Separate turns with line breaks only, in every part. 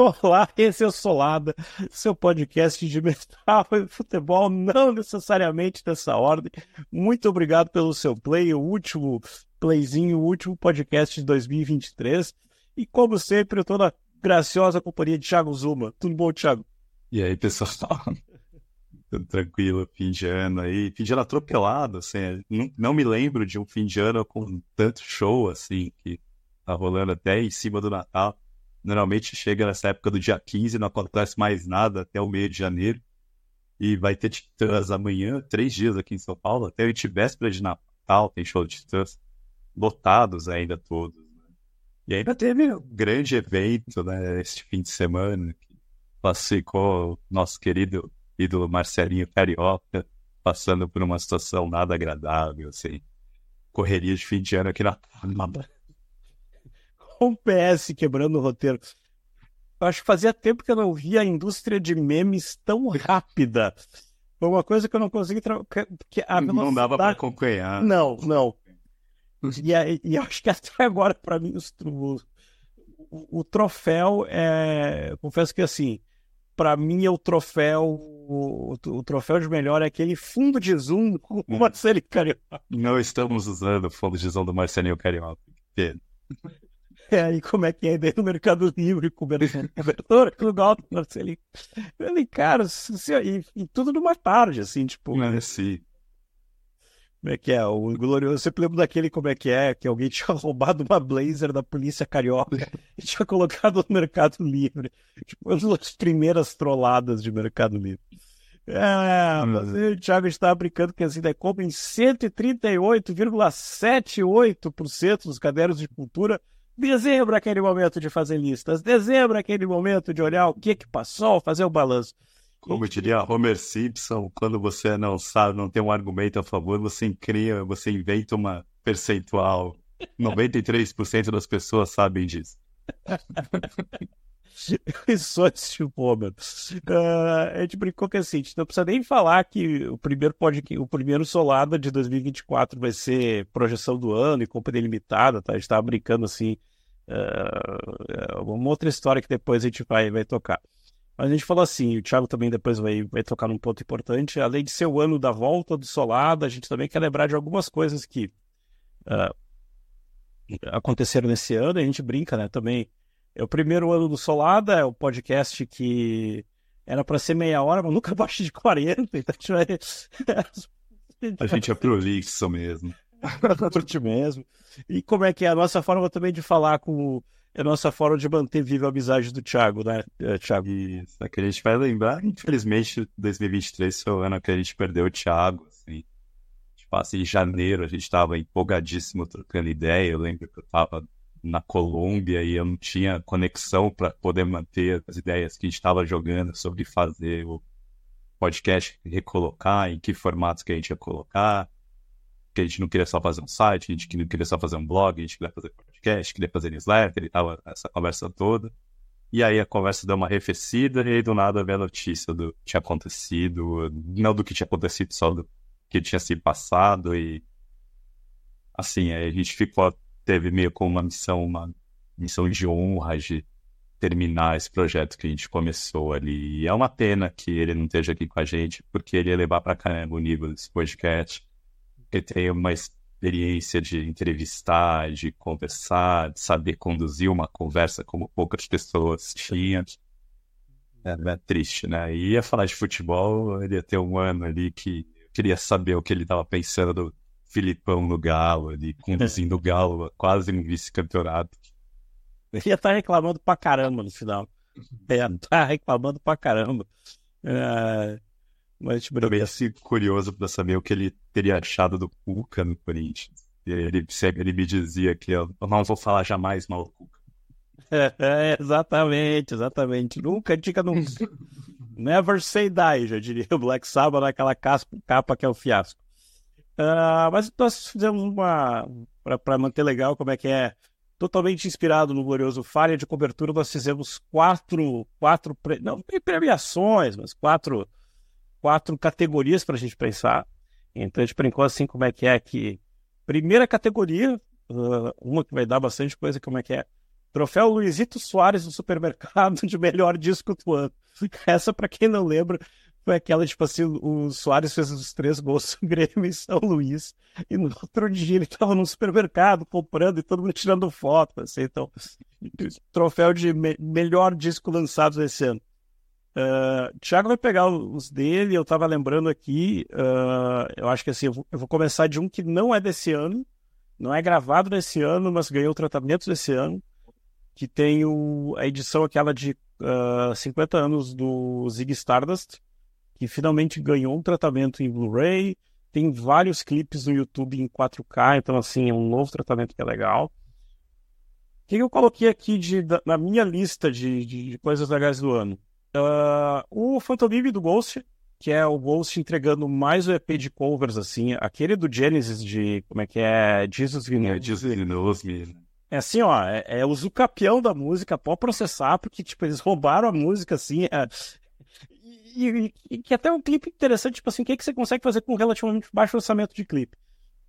Olá, esse é o Solada, seu podcast de metal e futebol, não necessariamente dessa ordem. Muito obrigado pelo seu play, o último playzinho, o último podcast de 2023. E como sempre, eu estou na graciosa companhia de Thiago Zuma. Tudo bom, Thiago?
E aí, pessoal? Tudo tranquilo, fim de ano aí. Fim de ano atropelado, assim. Não, não me lembro de um fim de ano com tanto show, assim, que tá rolando até em cima do Natal. Normalmente chega nessa época do dia 15, não acontece mais nada até o meio de janeiro. E vai ter Titãs amanhã, três dias aqui em São Paulo, até o véspera de Natal, tem show de Titãs. Lotados ainda todos. Né? E ainda teve um grande evento, né, este fim de semana, que classificou o nosso querido ídolo Marcelinho Carioca, passando por uma situação nada agradável, assim. Correria de fim de ano aqui na
com o PS quebrando o roteiro. Eu acho que fazia tempo que eu não via a indústria de memes tão rápida. Foi uma coisa que eu não consegui. Tra... Que
a velocidade... Não dava para acompanhar.
Não, não. E, e acho que até agora, para mim, os, o, o, troféu é. Confesso que assim, para mim é o troféu. O, o, troféu de melhor é aquele fundo de zoom com o Marcelinho Carioca.
Não estamos usando o fundo de zoom do Marcelinho Carioca.
É, aí como é que é dentro do Mercado Livre, cobertura, tudo alto, Marcelinho. Eu falei, cara, e, e, tudo numa tarde, assim, tipo.
É, sim.
Como é que é? O glorioso. Você lembra daquele como é que é? Que alguém tinha roubado uma blazer da polícia carioca e tinha colocado no Mercado Livre. Tipo, uma das primeiras trolladas de Mercado Livre. É, mas o Thiago estava brincando que assim, é como em 138,78% dos cadernos de cultura Dezembro é aquele momento de fazer listas. Dezembro é aquele momento de olhar o que que passou, fazer o balanço.
Como diria Homer Simpson, quando você não sabe, não tem um argumento a favor, você cria, você inventa uma percentual. 93% das pessoas sabem disso.
Só esse Homer. Uh, a gente brincou que assim, a gente não precisa nem falar que o primeiro pode, o primeiro Solada de 2024 vai ser projeção do ano e compra limitada, tá? A gente tava brincando assim Uh, uma outra história que depois a gente vai, vai tocar. Mas a gente falou assim, o Thiago também depois vai, vai tocar num ponto importante, além de ser o ano da volta do Solada, a gente também quer lembrar de algumas coisas que uh, aconteceram nesse ano, a gente brinca, né, também. É o primeiro ano do Solada, é o podcast que era para ser meia hora, mas nunca abaixo de 40, então a gente vai...
a gente é prolixo mesmo.
por ti mesmo. E como é que é a nossa forma também de falar com é a nossa forma de manter viva a amizade do Thiago, né, eh, Thiago?
Isso, é que a gente vai lembrar, infelizmente, 2023 foi o ano que a gente perdeu o Thiago, assim. Tipo, assim, em janeiro a gente estava empolgadíssimo trocando ideia, eu lembro que eu estava na Colômbia e eu não tinha conexão para poder manter as ideias que a gente estava jogando sobre fazer o podcast, recolocar, em que formatos que a gente ia colocar que a gente não queria só fazer um site, a gente não queria só fazer um blog, a gente queria fazer podcast, queria fazer newsletter e tal, essa conversa toda. E aí a conversa deu uma arrefecida e aí do nada veio a notícia do que tinha acontecido, não do que tinha acontecido, só do que tinha se passado e assim, a gente ficou, teve meio como uma missão, uma missão de honra de terminar esse projeto que a gente começou ali. E é uma pena que ele não esteja aqui com a gente, porque ele ia levar para caramba o nível desse podcast ele tem uma experiência de entrevistar, de conversar, de saber conduzir uma conversa como poucas pessoas tinham. É, é triste, né? E ia falar de futebol, ele ia ter um ano ali que eu queria saber o que ele estava pensando do Filipão no Galo, ali, conduzindo o Galo quase um vice-campeonato.
Ia estar tá reclamando pra caramba no final. Ia estar tá reclamando pra caramba. É...
Mas tipo, também assim, curioso para saber o que ele teria achado do Cuca no Corinthians. Ele, ele me dizia que eu não vou falar jamais mal do Cuca.
É, é, exatamente, exatamente. Nunca diga nunca. Never say die, já diria o Black Sabbath naquela capa que é o fiasco. Uh, mas nós fizemos uma. para manter legal como é que é. Totalmente inspirado no glorioso Falha de Cobertura, nós fizemos quatro. quatro não premiações, mas quatro quatro categorias para a gente pensar. Então a gente brincou assim como é que é que primeira categoria, uh, uma que vai dar bastante coisa, como é que é Troféu Luizito Soares no supermercado de melhor disco do ano. Essa, para quem não lembra, foi aquela, tipo assim, o Soares fez os três gols do Grêmio em São Luís, e no outro dia ele tava no supermercado comprando e todo mundo tirando foto, assim, então, troféu de me melhor disco lançado esse ano. Uh, Thiago vai pegar os dele, eu tava lembrando aqui, uh, eu acho que assim, eu vou, eu vou, começar de um que não é desse ano, não é gravado desse ano, mas ganhou tratamento desse ano, que tem o, a edição aquela de uh, 50 anos do Zig Stardust, que finalmente ganhou um tratamento em Blu-ray, tem vários clipes no YouTube em 4K, então assim, é um novo tratamento que é legal. O que eu coloquei aqui de, da, na minha lista de, de, de, coisas legais do ano? Uh, o Phantom do Ghost, que é o Ghost entregando mais o EP de covers, assim, aquele do Genesis de, como é que é, Jesus Vinous.
É, Jesus mesmo.
É assim, ó, é, é o zucapião da música, pode processar, porque, tipo, eles roubaram a música, assim, é, e, e, que até é um clipe interessante, tipo assim, o que, que você consegue fazer com relativamente baixo orçamento de clipe?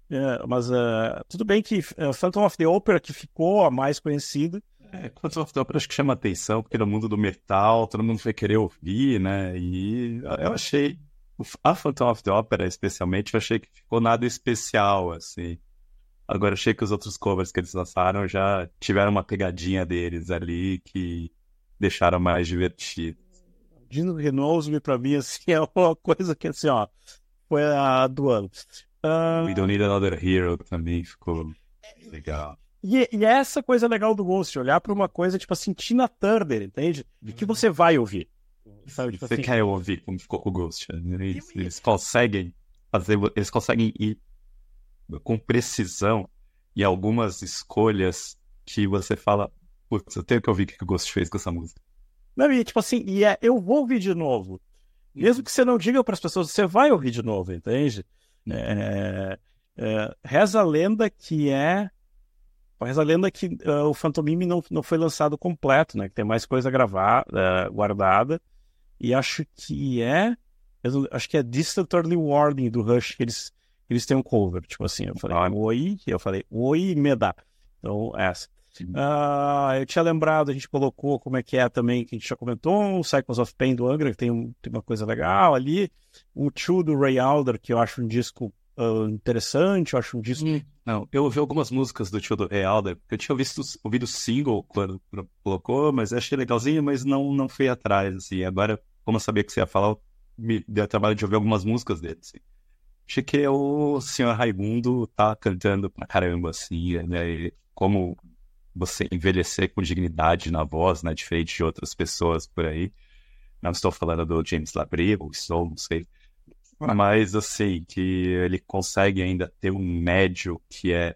É, mas uh, tudo bem que uh, Phantom of the Opera, que ficou a mais conhecida.
É, Phantom of the Opera acho que chama atenção, porque no mundo do metal todo mundo vai querer ouvir, né? E eu achei, a Phantom of the Opera especialmente, eu achei que ficou nada especial, assim. Agora, achei que os outros covers que eles lançaram já tiveram uma pegadinha deles ali que deixaram mais divertido.
Dino Renault, pra mim, assim, é uma coisa que, assim, ó, foi a do ano.
Uh... We Don't Need Another Hero também ficou legal.
E, e é essa coisa legal do Ghost, olhar pra uma coisa, tipo assim, Tina Turner, entende? De que você vai ouvir.
Sabe, tipo você assim... quer ouvir como ficou com o Ghost. Né? Eles, eles conseguem fazer, eles conseguem ir com precisão e algumas escolhas que você fala, putz, eu tenho que ouvir o que o Ghost fez com essa música.
Não, e tipo assim, e é, eu vou ouvir de novo. Mesmo que você não diga para as pessoas, você vai ouvir de novo, entende? É, é, reza a lenda que é. Reza a lenda que uh, o Phantomime não, não foi lançado completo, né? Que tem mais coisa gravada, uh, guardada. E acho que é. Acho que é Distant Early Warning do Rush, que eles, eles têm um cover. Tipo assim, eu falei, oi, eu falei, oi, me dá. Então, essa. Uh, eu tinha lembrado, a gente colocou como é que é também, que a gente já comentou, o Cycles of Pain do Angra, que tem, um, tem uma coisa legal ali. O Two do Ray Alder, que eu acho um disco uh, interessante, eu acho um disco. Hum,
não, eu ouvi algumas músicas do Tio do porque eu tinha visto, ouvido single quando colocou, mas achei legalzinho, mas não, não fui atrás, assim. Agora, como eu sabia que você ia falar, me deu trabalho de ouvir algumas músicas dele, assim. Achei que o senhor Raimundo tá cantando pra caramba, assim, né? Como você envelhecer com dignidade na voz, né? Diferente de outras pessoas por aí. Não estou falando do James Labrie, ou estou, não sei. Mas, assim, que ele consegue ainda ter um médio que é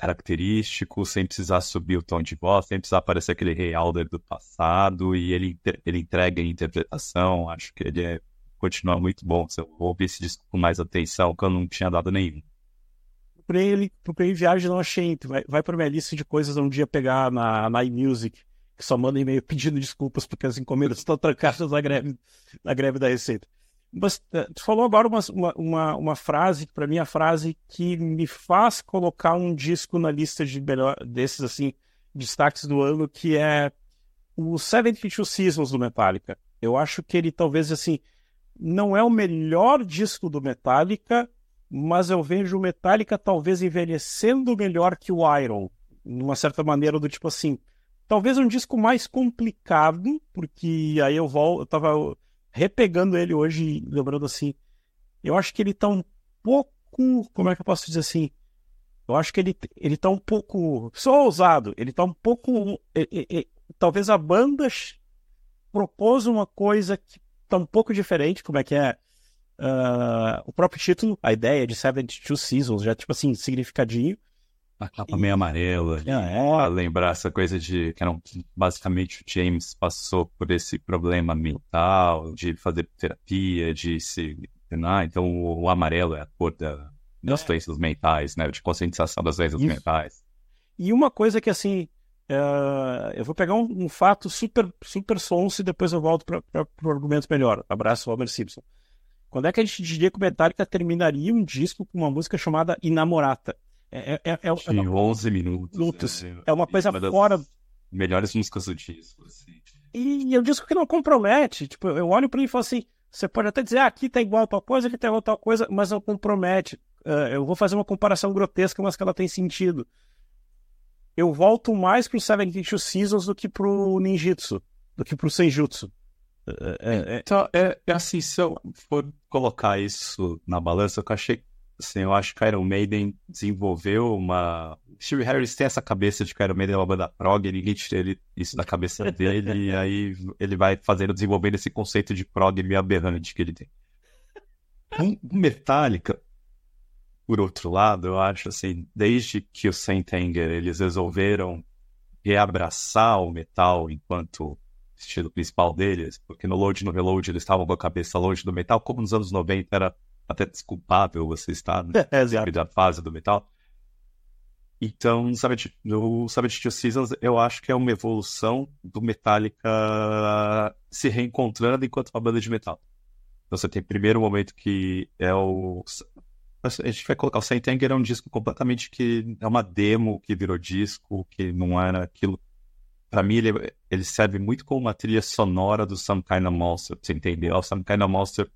característico, sem precisar subir o tom de voz, sem precisar parecer aquele Rei Alder do passado, e ele, ele entrega a interpretação. Acho que ele é, continua muito bom. Se eu ouvir esse disco com mais atenção, que eu não tinha dado nenhum
procurei ele, procurei viagem não achei. Vai, vai para minha lista de coisas um dia pegar na, na iMusic, que só manda e-mail pedindo desculpas porque as encomendas estão trancadas na greve, na greve da Receita. Eh, tu falou agora uma, uma, uma frase, para mim, a frase que me faz colocar um disco na lista de melhor, desses, assim, destaques do ano, que é o 72 Seasons do Metallica. Eu acho que ele talvez, assim, não é o melhor disco do Metallica, mas eu vejo o Metallica talvez envelhecendo melhor que o Iron, numa certa maneira do tipo assim, talvez um disco mais complicado, porque aí eu volto, eu tava repegando ele hoje, lembrando assim, eu acho que ele tá um pouco, como é que eu posso dizer assim? Eu acho que ele, ele tá um pouco, sou ousado, ele tá um pouco, talvez a banda propôs uma coisa que tá um pouco diferente, como é que é? Uh, o próprio título, a ideia de 72 Seasons, já tipo assim, significadinho.
A capa meio amarela, é. lembrar essa coisa de que era basicamente o James passou por esse problema mental, de fazer terapia, de se. Ah, então o, o amarelo é a cor da, das é. doenças mentais, né? De conscientização das doenças Isso. mentais.
E uma coisa que assim. Uh, eu vou pegar um, um, fato super, super sonso e depois eu volto para o argumento melhor. Abraço, Homer Simpson. Quando é que a gente diria que o Metallica terminaria um disco com uma música chamada Inamorata?
É, é, é, é, é 11 minutos.
minutos. É, uma coisa fora,
melhores músicas do disco. Assim.
E é um disco que não compromete. Tipo, eu olho para ele e falo assim: você pode até dizer, ah, aqui tá igual a tal coisa, aqui tá igual a tal coisa, mas não compromete. Uh, eu vou fazer uma comparação grotesca, mas que ela tem sentido. Eu volto mais pro Seven Two Seasons do que pro Ninjutsu, do que pro Senjutsu.
É, é, então, é, é, assim, se eu for colocar isso na balança, eu achei assim, eu acho que Iron Maiden desenvolveu uma. Steve Harris tem essa cabeça de que Iron Maiden é uma banda prog, ninguém tira ele, isso da cabeça dele, e aí ele vai fazendo, desenvolvendo esse conceito de prog meio aberrante que ele tem. O Metallica, por outro lado, eu acho assim, desde que o Saint Anger eles resolveram reabraçar o metal enquanto estilo principal deles, porque no Load no Reload eles estavam com a cabeça longe do metal, como nos anos 90 era até desculpável você estar
é,
na fase do metal. Então, sabe, o Savage Two Seasons eu acho que é uma evolução do Metallica se reencontrando enquanto uma banda de metal. Então você tem o primeiro momento que é o. A gente vai colocar o Saint Anger é um disco completamente que é uma demo que virou disco, que não era aquilo. Para mim, ele, ele serve muito como uma trilha sonora do Some Kind of Monster, pra você entender. O Some Kind of Monster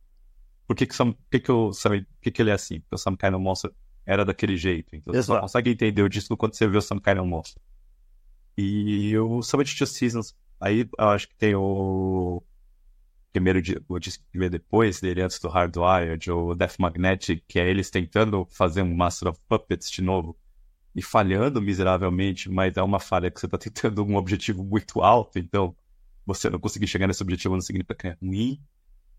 por que que, Sam, que, que, eu, sabe, que, que ele é assim? Porque o Some Kind of Monster era daquele jeito. Então Exato. você só consegue entender o disco quando você vê o Some Kind of Monster. E o Summit Two Seasons, aí eu acho que tem o primeiro o disco que veio depois dele, antes do Hardwired, o Death Magnetic, que é eles tentando fazer um Master of Puppets de novo e falhando miseravelmente, mas é uma falha que você está tentando um objetivo muito alto, então você não conseguir chegar nesse objetivo não significa que é ruim.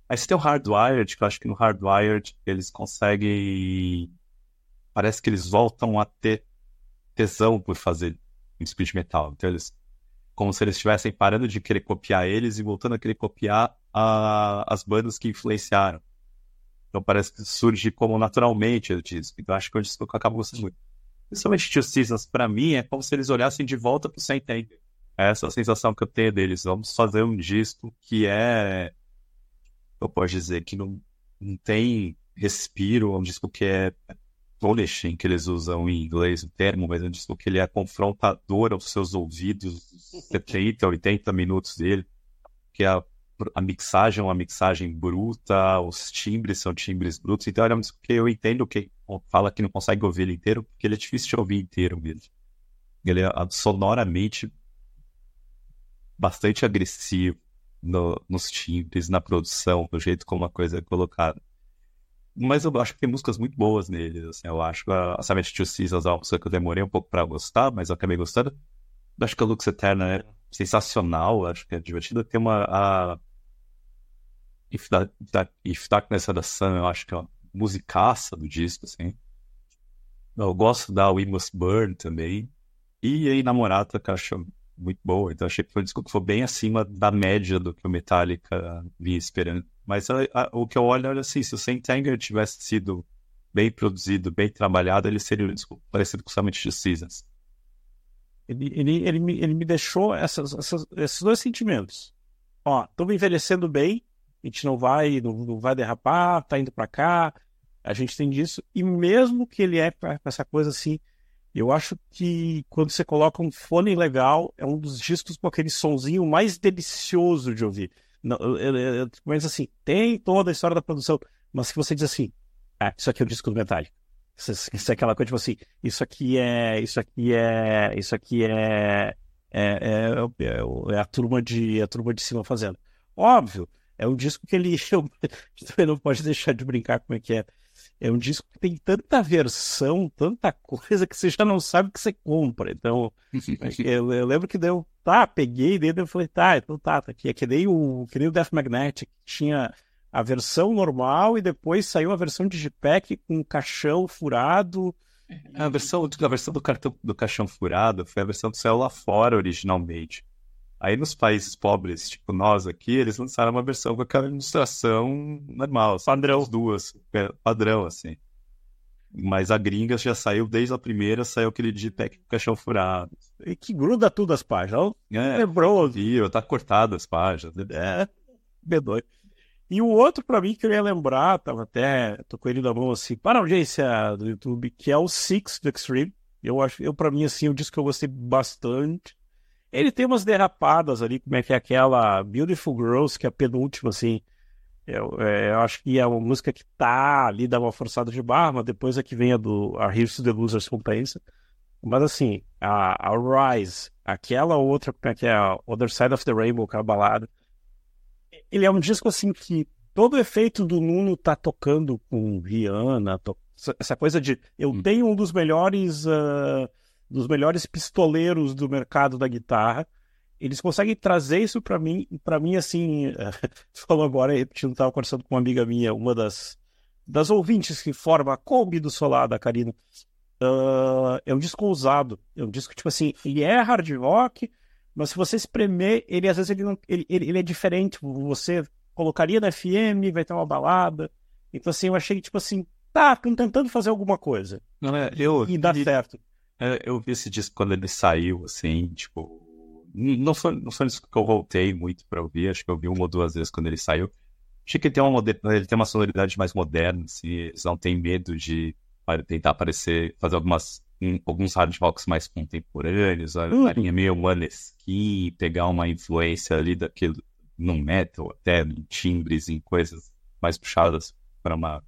Aí você tem o Hardwired, que eu acho que no Hardwired eles conseguem. Parece que eles voltam a ter tesão por fazer speed metal. Então eles. Como se eles estivessem parando de querer copiar eles e voltando a querer copiar a... as bandas que influenciaram. Então parece que surge como naturalmente o disco. Então acho que é um disco que eu acabo gostando muito. Principalmente Two Seasons, pra mim, é como se eles olhassem de volta pro Saint Anger. É essa a sensação que eu tenho deles. Vamos fazer um disco que é eu posso dizer que não, não tem respiro, é um disco que é polishing, que eles usam em inglês o termo, mas é um disco que ele é confrontador aos seus ouvidos, 70, 80 minutos dele, que a, a mixagem é uma mixagem bruta, os timbres são timbres brutos, então é um disco que eu entendo quem fala que não consegue ouvir ele inteiro, porque ele é difícil de ouvir inteiro mesmo. Ele é sonoramente bastante agressivo no, nos timbres, na produção, no jeito como a coisa é colocada. Mas eu acho que tem músicas muito boas neles, assim, eu acho que a, Silent Two Seasons é uma música que eu demorei um pouco para gostar, mas eu acabei gostando. Eu acho que a Lux Eterna é sensacional, acho que é divertida. Tem uma... A... If, that, that, If Darkness Had a Sun, eu acho que é uma musicaça do disco, assim. Eu gosto da We Must Burn também. E aí, Namorata, que eu acho muito boa. Então achei que foi um disco que foi bem acima da média do que o Metallica vinha esperando. Mas a, a, o que eu olho é assim, se o Saint Anger tivesse sido bem produzido, bem trabalhado, ele seria um disco parecido com Summit de Seasons.
Ele, ele, ele, me, ele me deixou essas, essas, esses dois sentimentos. Ó, estamos envelhecendo bem, a gente não vai, não, não vai derrapar, tá indo para cá, a gente tem disso. E mesmo que ele é com essa coisa assim, eu acho que quando você coloca um fone legal, é um dos discos com aquele sonzinho mais delicioso de ouvir. Não, mas assim, tem toda a história da produção, mas que você diz assim, ah, isso aqui é o disco do Metallica. Isso, isso, é aquela coisa, tipo assim, isso aqui é, isso aqui é, isso aqui é, é, é, é, é a turma de, a turma de cima fazendo. Óbvio, é um disco que ele, eu, também não pode deixar de brincar como é que é é um disco que tem tanta versão, tanta coisa que você já não sabe o que você compra. Então, eu, eu, lembro que deu, tá, peguei dentro e falei, tá, então tá, tá aqui. É que nem o, que nem o Death Magnetic, que tinha a versão normal e depois saiu a versão Digipack com caixão furado.
A versão, a versão do, cartão, do caixão furado foi a versão que saiu lá fora originalmente. Aí nos países pobres, tipo nós aqui, eles lançaram uma versão com aquela ilustração normal.
Padrão.
As duas. É, padrão, assim. Mas a gringa já saiu desde a primeira, saiu aquele Digipack com caixão furado.
E que gruda tudo as páginas.
É, lembrou. Viu, tá cortado as páginas.
É, B2. E o outro, para mim, que eu ia lembrar, tava até, tô com ele na mão assim, para a audiência do YouTube, que é o Six do Extreme. Eu acho, eu, pra mim, assim, eu disse que eu gostei bastante. Ele tem umas derrapadas ali, como é que é aquela Beautiful Girls, que é a penúltima, assim. Eu, é, eu acho que é uma música que tá ali, dá uma forçada de barra, mas depois é que vem a do a Here's to the Losers Compensa. Mas assim, a, a Rise, aquela outra, como é que é? A Other Side of the Rainbow, que é a balada. Ele é um disco assim que todo o efeito do Nuno tá tocando com Rihanna, to... essa coisa de eu hum. tenho um dos melhores uh, dos melhores pistoleiros do mercado da guitarra. Eles conseguem trazer isso para mim, para mim assim, falou agora, repetindo, estava conversando com uma amiga minha, uma das das ouvintes que forma a Kombi do Solar da Karina. Uh, é um disco ousado, é um disco tipo assim, ele é hard rock, mas se você espremer, ele às vezes ele, não, ele, ele, ele é diferente. Você colocaria na FM, vai ter uma balada. Então assim, eu achei tipo assim, tá, estão tentando fazer alguma coisa.
Não é, eu
e dá certo.
É, eu vi esse disco quando ele saiu, assim, tipo. Não foi, não foi isso que eu voltei muito pra ouvir, acho que eu vi uma ou duas vezes quando ele saiu. Achei que ele tem uma, ele tem uma sonoridade mais moderna, assim, eles não têm medo de tentar aparecer, fazer algumas, um, alguns hard rocks mais contemporâneos, a, uhum. a linha meio Maneskin, pegar uma influência ali daquilo no metal, até em timbres, em coisas mais puxadas para uma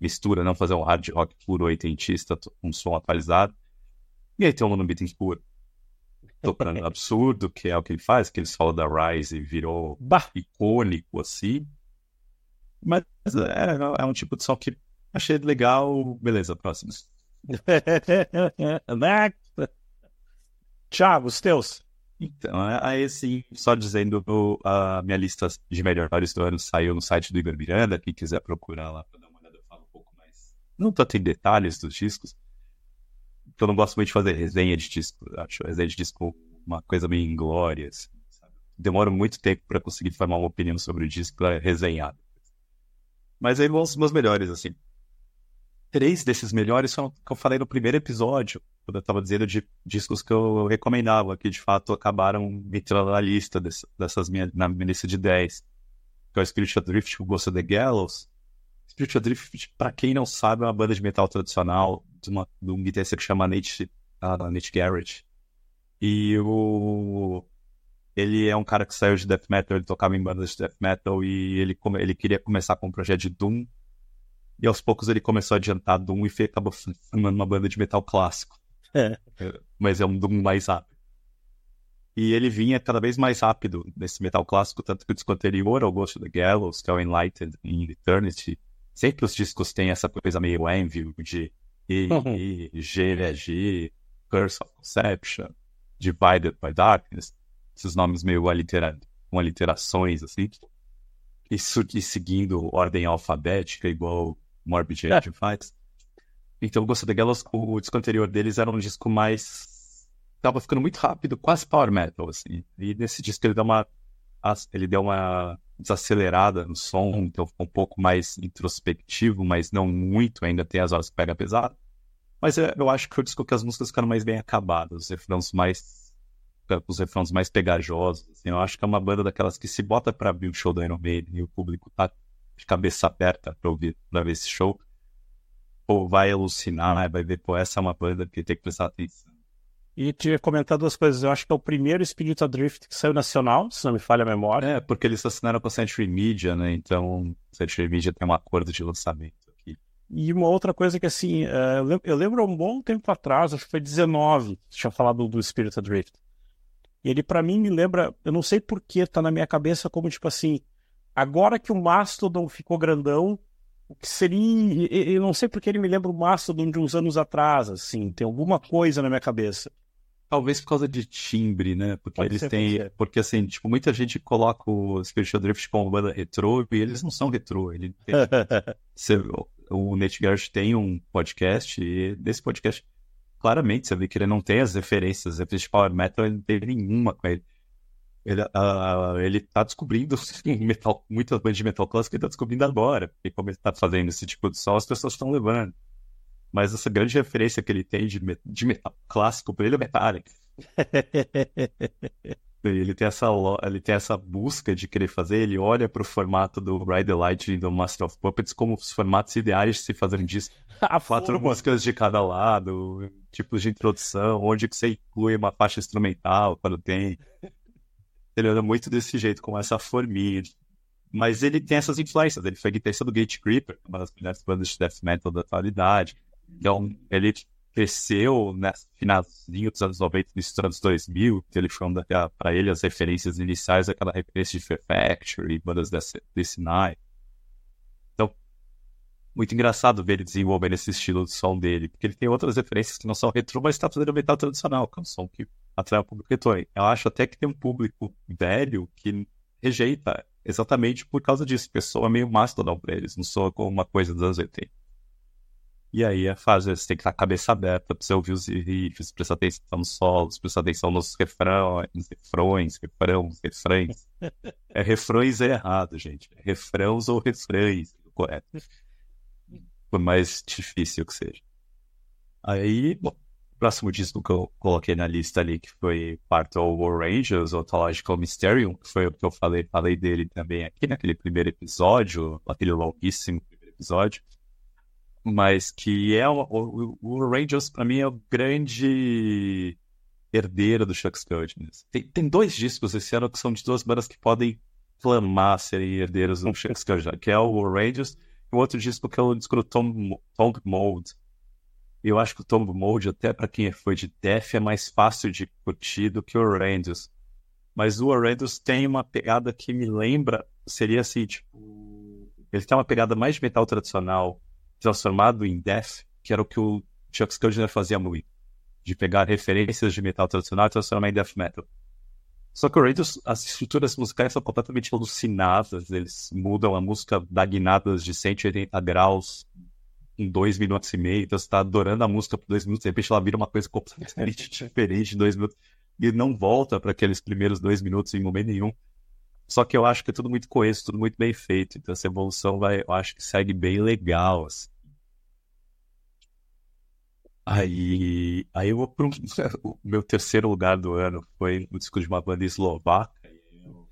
mistura, não fazer um hard rock puro oitentista, um som atualizado. E aí tem o Mono Bittencourt tocando absurdo, que é o que ele faz, que eles falam da Rise e virou bah. icônico assim. Mas é, é, um tipo de som que achei legal. Beleza, próximo.
Thiago, os teus.
Então, aí sim, só dizendo, a minha lista de melhores do ano saiu no site do Igor Miranda, quem quiser procurar lá para dar uma olhada, eu falo um pouco mais. Não tanto em detalhes dos discos, eu não gosto muito de fazer resenha de disco. Acho resenha de disco uma coisa meio inglória. Assim, muito tempo para conseguir formar uma opinião sobre o disco para resenhar. Mas aí vão os meus melhores, assim. Três desses melhores são que eu falei no primeiro episódio, quando eu estava dizendo de discos que eu recomendava, que de fato acabaram entrando na lista dessas, dessas minha, na minha lista de 10. Que é o Spiritual Drift, o Ghost of the Gallows. Spiritual Drift, para quem não sabe, é uma banda de metal tradicional de, uma, de um guitarrista que chama Nate, uh, Nate Garrett. E o... ele é um cara que saiu de death metal, ele tocava em bandas de death metal e ele, ele queria começar com um projeto de Doom. E aos poucos ele começou a adiantar Doom e acabou formando uma banda de metal clássico. É. é. Mas é um Doom mais rápido. E ele vinha cada vez mais rápido nesse metal clássico, tanto que o disco anterior, ao Ghost of the Gallows, que é o Enlightened in Eternity, sempre os discos têm essa coisa meio Envy, de e, uhum. e G, né, G, Curse of Conception, Divided by Darkness, esses nomes meio aliterando, com aliterações, assim, e, e seguindo ordem alfabética, igual Morbid é. faz. Então, o Ghost of the Gallows, o, o disco anterior deles era um disco mais... Tava ficando muito rápido, quase power metal, assim. E nesse disco ele deu uma... Ele deu uma desacelerada no som, então ficou um pouco mais introspectivo, mas não muito, ainda tem as horas que pega pesado. Mas é, eu acho que o disco que as músicas ficaram mais bem acabadas, os refrãos mais os refrãos mais pegajosos. Assim, eu acho que é uma banda daquelas que se bota para abrir o show do Iron Maiden e o público tá de cabeça aberta para ouvir, para ver esse show, ou vai alucinar, vai ver, pô, essa é uma banda que tem que prestar atenção.
E te comentar duas coisas. Eu acho que é o primeiro Spirit Drift que saiu nacional, se não me falha a memória.
É, porque eles assinaram com a Century Media, né? Então, Century Media tem um acordo de lançamento aqui.
E uma outra coisa que, assim, é, eu lembro um bom tempo atrás, acho que foi 19, tinha falado do Spirit Drift. E ele, para mim, me lembra, eu não sei porquê, tá na minha cabeça como, tipo assim, agora que o Mastodon ficou grandão, o que seria. Eu não sei porque ele me lembra o Mastodon de uns anos atrás, assim, tem alguma coisa na minha cabeça.
Talvez por causa de timbre, né? Porque pode eles têm. Porque assim, tipo, muita gente coloca o Spiritual Drift como banda retrô e eles não são retrô. Ele tem... você, o Nate Garrett tem um podcast e desse podcast, claramente, você vê que ele não tem as referências. As de Power Metal, ele não teve nenhuma com ele. Ele, uh, ele tá descobrindo metal, muitas bandas de metal clássico ele tá descobrindo agora. E como ele tá fazendo esse tipo de som, as pessoas estão levando. Mas essa grande referência que ele tem de, de metal clássico para ele é Metallica. Ele tem essa, ele tem essa busca de querer fazer, ele olha para o formato do Ride the Light e do Master of Puppets como os formatos ideais de se fazer disso. Quatro músicas de cada lado, tipos de introdução, onde que você inclui uma faixa instrumental quando tem. Ele anda muito desse jeito, com essa forminha. Mas ele tem essas influências. Ele foi guitarrista do Gate Creeper, uma das melhores bandas de death metal da atualidade. Então, ele cresceu né, finalzinho dos anos 90, início dos anos 2000, que ele foi para ele as referências iniciais, aquela referência de Fear Factory, bandas desse, desse. Então, muito engraçado ver ele desenvolvendo esse estilo de som dele, porque ele tem outras referências que não são retro, mas está fazendo metal tradicional, que é um som que atrai o público retro. Eu acho até que tem um público velho que rejeita exatamente por causa disso. Pessoa meio mastodon para eles, não soa como uma coisa dos anos 80. E aí a fase, você tem que estar com a cabeça aberta para você ouvir os riffs, prestar atenção nos solos, prestar atenção nos refrões, refrões, refrões, refrões. É refrões é errado, gente. É refrãos ou refrões, correto. Por mais difícil que seja. Aí, bom, o próximo disco que eu coloquei na lista ali, que foi Part of War Rangers, Ontological Mysterium, que foi o que eu falei, falei dele também aqui naquele primeiro episódio, aquele longuíssimo primeiro episódio mas que é o, o, o Rangers para mim é o grande herdeiro do Chuck Sturges. Tem, tem dois discos esse ano que são de duas bandas que podem clamar serem herdeiros do Chuck Sturges, que é o Rangers e o outro disco que é o disco do Tom, Tom Mold. Eu acho que o Tom Mold, até para quem foi de Def, é mais fácil de curtir do que o Rangers. Mas o Rangers tem uma pegada que me lembra, seria assim, tipo... Ele tem uma pegada mais de metal tradicional, transformado em death, que era o que o Chuck Schuldiner fazia muito, de pegar referências de metal tradicional e transformar em death metal. Só que o Raiders, as estruturas musicais são completamente alucinadas, eles mudam a música da guinadas de 180 graus em dois minutos e meio, então você está adorando a música por dois minutos, de repente ela vira uma coisa completamente diferente em dois minutos, e não volta para aqueles primeiros dois minutos em momento nenhum. Só que eu acho que é tudo muito coeso, tudo muito bem feito, então essa evolução vai, eu acho que segue bem legal, assim. Aí, aí eu vou pro o meu terceiro lugar do ano foi o disco de uma banda eslovaca, uma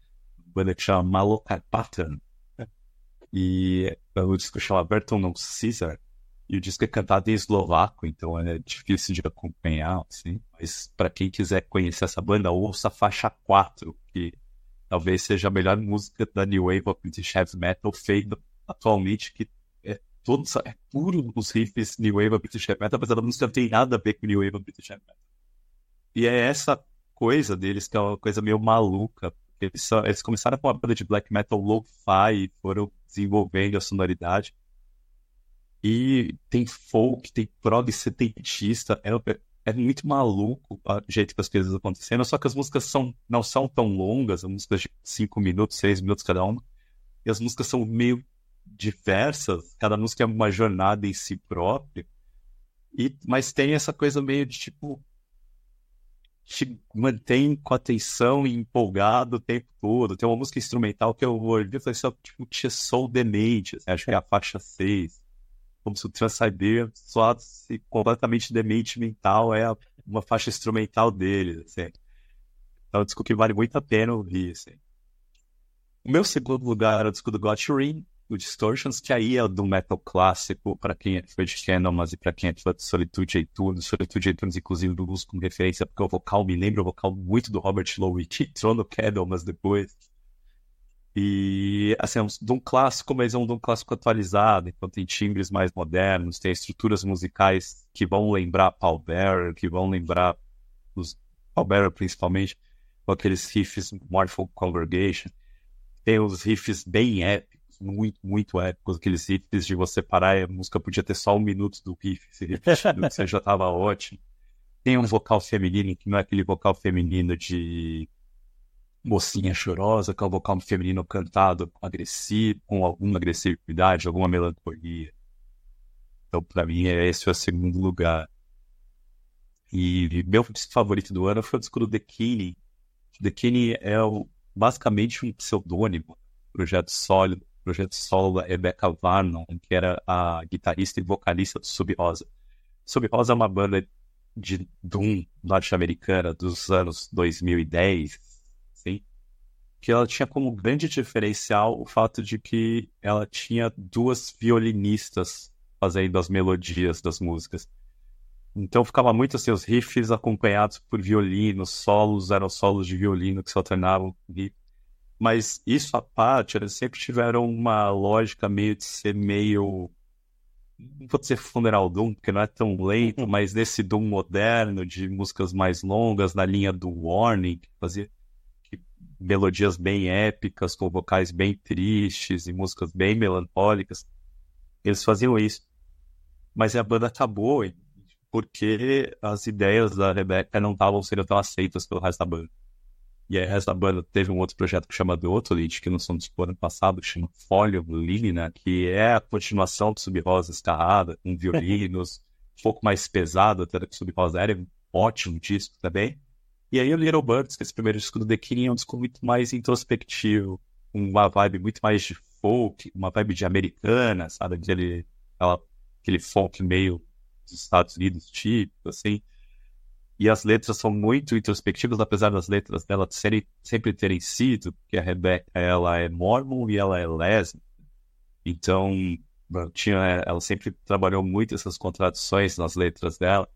banda que chama Malokapatan. E o disco chama Berton Caesar. E o disco é cantado em eslovaco, então é difícil de acompanhar, assim. Mas para quem quiser conhecer essa banda, ouça a faixa 4, que talvez seja a melhor música da New Wave of British Heavy Metal feita atualmente, que todos é puro os riffs New Wave British Heavy Metal, apesar da música não ter nada a ver com New Wave British Heavy Metal. E é essa coisa deles que é uma coisa meio maluca. Eles, só, eles começaram com uma banda de black metal lo-fi e foram desenvolvendo a sonoridade. E tem folk, tem prog setentista, é, é muito maluco o jeito que as coisas acontecendo, só que as músicas são, não são tão longas, as músicas de 5 minutos, 6 minutos cada uma, e as músicas são meio diversas, cada música é uma jornada em si própria. E, mas tem essa coisa meio de tipo te mantém com atenção e empolgado o tempo todo. Tem uma música instrumental que eu ouvi e falei assim, tipo, tinha Soul Demente, assim, acho que é a faixa 6. Como se o Trans-Siberian soasse completamente demente mental, é uma faixa instrumental dele, assim. Então, é um disco que vale muito a pena ouvir, assim. O meu segundo lugar era o disco do Gotcharin, o Distortions, que aí é do metal clássico, para quem é fã de Candlemas e para quem é fã de Solitude e Tunes. Solitude e Tunes, inclusive, do uso como referência, porque o vocal me lembra o vocal muito do Robert Lowe, que entrou no Candlemas depois. E, assim, é um Doom clássico, mas é um Doom clássico atualizado, então tem timbres mais modernos, tem estruturas musicais que vão lembrar Paul Bearer, que vão lembrar os Paul Bearer principalmente, com aqueles riffs Mournful Congregation. Tem os riffs bem épicos muito, muito épicos, aqueles riffs de você parar e a música podia ter só um minuto do riff, se repetindo, você já estava ótimo. Tem um vocal feminino, que não é aquele vocal feminino de mocinha chorosa, que é o vocal feminino cantado agressivo, com alguma agressividade, alguma melancolia. Então, para mim, é esse é o segundo lugar. E meu favorito do ano foi o disco do The Kinney. The Kinney é o, basicamente um pseudônimo, projeto sólido, projeto solo da Rebecca Varnon, que era a guitarrista e vocalista do Sub Rosa. Sub Rosa é uma banda de Doom norte-americana dos anos 2010, que ela tinha como grande diferencial o fato de que ela tinha duas violinistas fazendo as melodias das músicas. Então ficava muito assim, os riffs acompanhados por violino, solos eram solos de violino que se alternavam. Mas isso à parte, eles sempre tiveram uma lógica meio de ser meio. Não vou dizer funeral doom, porque não é tão lento, uhum. mas nesse doom moderno, de músicas mais longas, na linha do Warning, que fazia melodias bem épicas, com vocais bem tristes e músicas bem melancólicas. Eles faziam isso. Mas a banda acabou porque as ideias da Rebecca não estavam sendo tão aceitas pelo resto da banda. E aí, da banda teve um outro projeto que chama The Otolith, que não são do ano passado, que chama Folio Lily, né? Que é a continuação do Sub-Rosa Escarrada, com violinos, um pouco mais pesado até do que Sub-Rosa era, um ótimo disco também. E aí o Little Birds, que é esse primeiro disco do The é um disco muito mais introspectivo, uma vibe muito mais de folk, uma vibe de americana, sabe? Aquele, aquela, aquele folk meio dos Estados Unidos, tipo, assim. E as letras são muito introspectivas, apesar das letras dela serem, sempre terem sido, porque a Rebecca, ela é mormon e ela é lésbica. Então, tinha, ela sempre trabalhou muito essas contradições nas letras dela.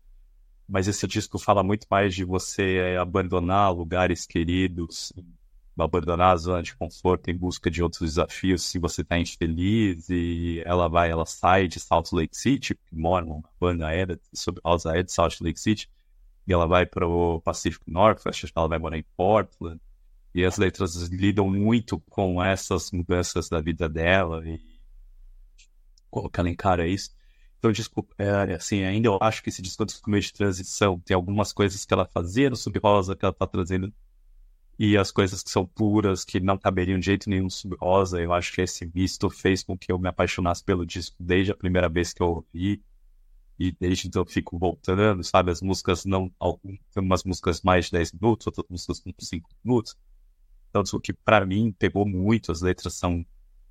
Mas esse disco fala muito mais de você abandonar lugares queridos, abandonar a zona de conforto em busca de outros desafios se você está infeliz e ela vai, ela sai de Salt Lake City, Mormon, banda era sobre de Salt Lake City, e ela vai para o Pacific Northwest, ela vai morar em Portland, e as letras lidam muito com essas mudanças da vida dela e colocando em cara isso. Então, desculpa, é, assim, ainda eu acho que esse disco é meio de transição. Tem algumas coisas que ela fazia no Sub-Rosa que ela tá trazendo e as coisas que são puras, que não caberiam de jeito nenhum sub rosa. Eu acho que esse misto fez com que eu me apaixonasse pelo disco desde a primeira vez que eu ouvi. E desde então eu fico voltando, sabe? As músicas não. Algumas músicas mais de 10 minutos, outras músicas com 5 minutos. Então, o que para mim pegou muito, as letras são.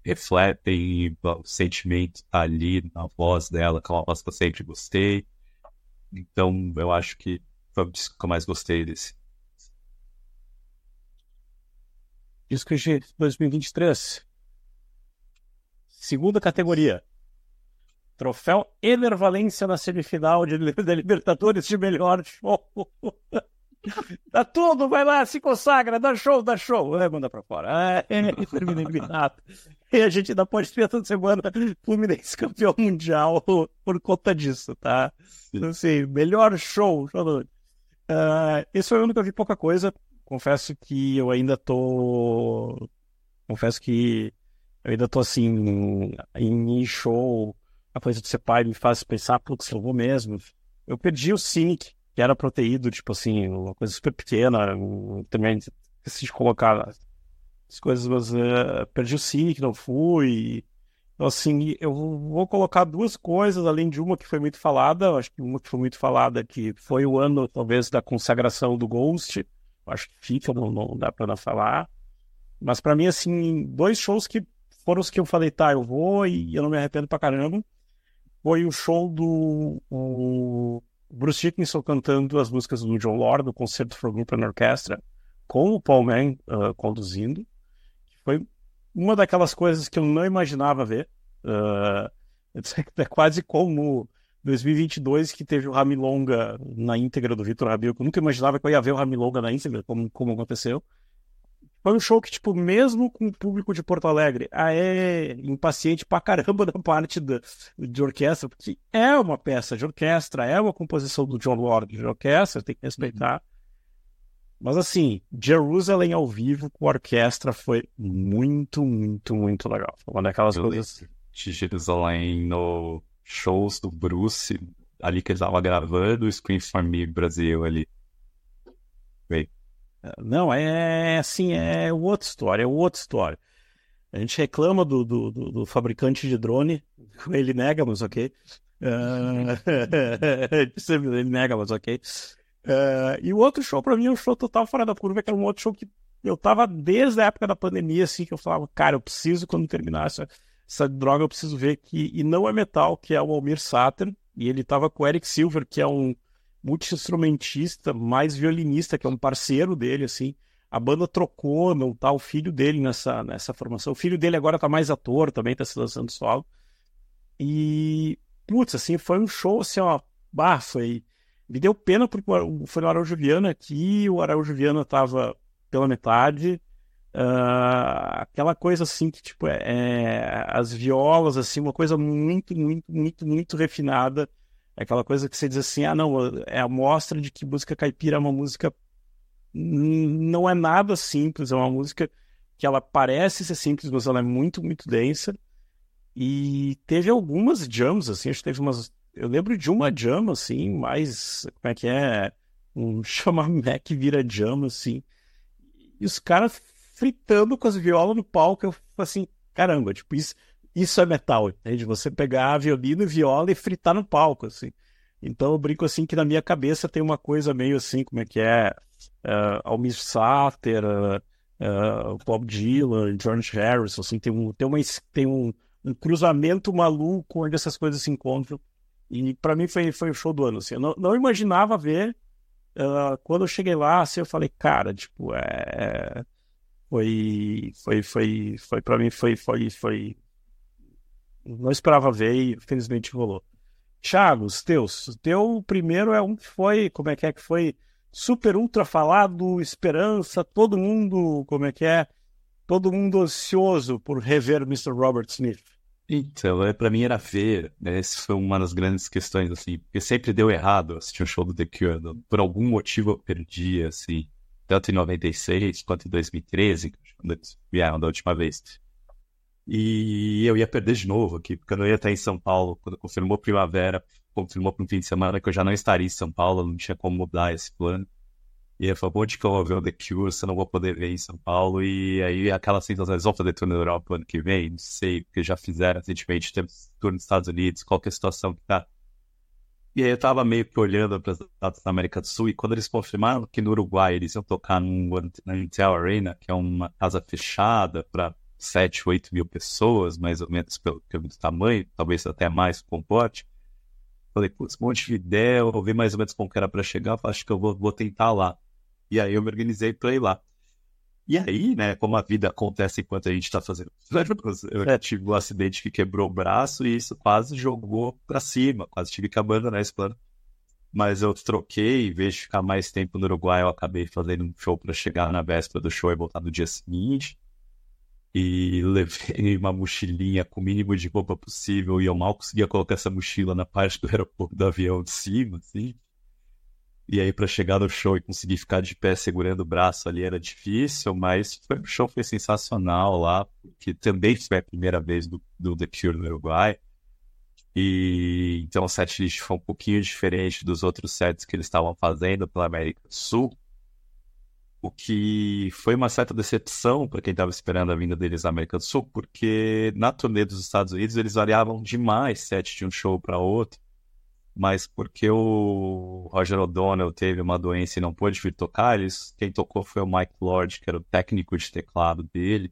refletem o sentimento tá ali na voz dela, que é uma voz que eu sempre gostei. Então, eu acho que foi o disco que eu mais gostei desse,
Disco de 2023. Segunda categoria. Troféu Enervalência na semifinal de, da Libertadores de melhor show. dá tudo, vai lá, se consagra, dá show, dá show. É, manda pra fora. É, termina eliminado. E a gente ainda pode ter toda semana Fluminense campeão mundial por conta disso, tá? Então, assim, melhor show. Uh, esse foi o único que eu vi pouca coisa confesso que eu ainda tô. Confesso que eu ainda tô assim, em show, a coisa de ser pai me faz pensar, putz, eu vou mesmo. Eu perdi o Cynic, que era proteído, tipo assim, uma coisa super pequena, também esqueci de colocar as coisas, mas uh, perdi o Cynic, não fui. Então, assim, eu vou colocar duas coisas, além de uma que foi muito falada, acho que uma que foi muito falada, que foi o ano, talvez, da consagração do Ghost, acho que fica, não, não dá para falar. Mas para mim, assim, dois shows que foram os que eu falei, tá, eu vou e eu não me arrependo pra caramba. Foi o show do o Bruce Dickinson cantando as músicas do John Lord, do Concerto for Group and Orchestra, com o Paul Mann uh, conduzindo. Foi uma daquelas coisas que eu não imaginava ver. Uh, é quase como 2022 que teve o Ramilonga na íntegra do Vitor Rabil, eu nunca imaginava que eu ia ver o Ramilonga na íntegra, como, como aconteceu. Foi um show que, tipo, mesmo com o público de Porto Alegre, ah, é impaciente pra caramba da parte da, de orquestra, porque é uma peça de orquestra, é uma composição do John Lord de orquestra, tem que respeitar. Mas assim, Jerusalem ao vivo com orquestra foi muito, muito, muito legal. Foi uma daquelas eu coisas.
De Jerusalém no shows do Bruce, ali que ele estava gravando o Scream for Me Brasil ali.
Bem. Não, é assim, é outra história, é outra história. A gente reclama do, do, do, do fabricante de drone, ele nega, mas ok. Uh... ele nega, mas ok. Uh... E o outro show, pra mim, é um show total fora da curva, que era um outro show que eu tava desde a época da pandemia, assim, que eu falava, cara, eu preciso, quando terminar essa, essa droga eu preciso ver que. E não é metal, que é o Almir Sater. E ele tava com o Eric Silver, que é um multi-instrumentista, mais violinista, que é um parceiro dele, assim. a banda trocou, não tá o filho dele nessa, nessa formação. O filho dele agora tá mais ator, também tá se lançando solo. E, putz, assim, foi um show, assim, ó, bah, foi... Me deu pena porque foi no Araújo Viana aqui, o Araújo Viana tava pela metade, uh, aquela coisa assim que, tipo, é, é, as violas, assim, uma coisa muito, muito, muito, muito refinada, é aquela coisa que você diz assim, ah, não, é a mostra de que música caipira é uma música não é nada simples, é uma música que ela parece ser simples, mas ela é muito, muito densa. E teve algumas jams, assim, acho que teve umas. Eu lembro de uma jam, assim, mais. Como é que é? Um chama Mac vira jam, assim. E os caras fritando com as violas no palco. Eu assim, caramba, tipo, isso, isso é metal, entende? Você pegar violino e viola e fritar no palco, assim. Então eu brinco assim que na minha cabeça tem uma coisa meio assim, como é que é? Uh, Almir Sater, uh, uh, Bob Dylan, George Harrison, assim, tem um, tem uma, tem um, um cruzamento maluco onde essas coisas se encontram. E para mim foi, foi o show do ano, assim. Eu não, não imaginava ver. Uh, quando eu cheguei lá, assim, eu falei, cara, tipo, é... Foi, foi, foi, foi para mim, foi, foi, foi... Não esperava ver e felizmente rolou. Thiago, os teus. O teu primeiro é um que foi, como é que é que foi? Super ultra falado, esperança, todo mundo, como é que é? Todo mundo ansioso por rever Mr. Robert Smith.
Então, é, para mim era ver, né? Essa foi uma das grandes questões, assim, porque sempre deu errado assistir um show do The Cure. Por algum motivo eu perdi, assim, tanto em 96 quanto em 2013, quando eles vieram da última vez. E eu ia perder de novo aqui, porque eu não ia estar em São Paulo. Quando confirmou primavera, confirmou para um fim de semana que eu já não estaria em São Paulo, não tinha como mudar esse plano. E eu falei, vou ver o The Cure eu não vou poder ver em São Paulo? E aí aquela sensação, eles vão fazer tour na Europa ano que vem? Não sei, porque já fizeram recentemente, temos tour nos Estados Unidos, qual é a situação que tá. E aí eu tava meio que olhando para as datas da América do Sul, e quando eles confirmaram que no Uruguai eles iam tocar num, na Intel Arena, que é uma casa fechada para 7, 8 mil pessoas, mais ou menos pelo, pelo tamanho, talvez até mais comporte. Falei, putz, Montevidéu, eu vi mais ou menos como que era para chegar, acho que eu vou, vou tentar lá. E aí eu me organizei para ir lá. E aí, né, como a vida acontece enquanto a gente está fazendo eu é. tive um acidente que quebrou o braço e isso quase jogou para cima, quase tive que abandonar esse plano. Mas eu troquei, em vez de ficar mais tempo no Uruguai, eu acabei fazendo um show para chegar na véspera do show e voltar no dia seguinte e levei uma mochilinha com o mínimo de roupa possível e eu mal conseguia colocar essa mochila na parte do aeroporto do avião de cima, assim. E aí para chegar no show e conseguir ficar de pé segurando o braço ali era difícil, mas foi, o show foi sensacional lá, porque também foi a primeira vez do, do The Cure no Uruguai. E então o setlist foi um pouquinho diferente dos outros sets que eles estavam fazendo pela América do Sul o que foi uma certa decepção para quem estava esperando a vinda deles à América do Sul, porque na turnê dos Estados Unidos eles variavam demais set de um show para outro, mas porque o Roger O'Donnell teve uma doença e não pôde vir tocar, eles, quem tocou foi o Mike Lord, que era o técnico de teclado dele,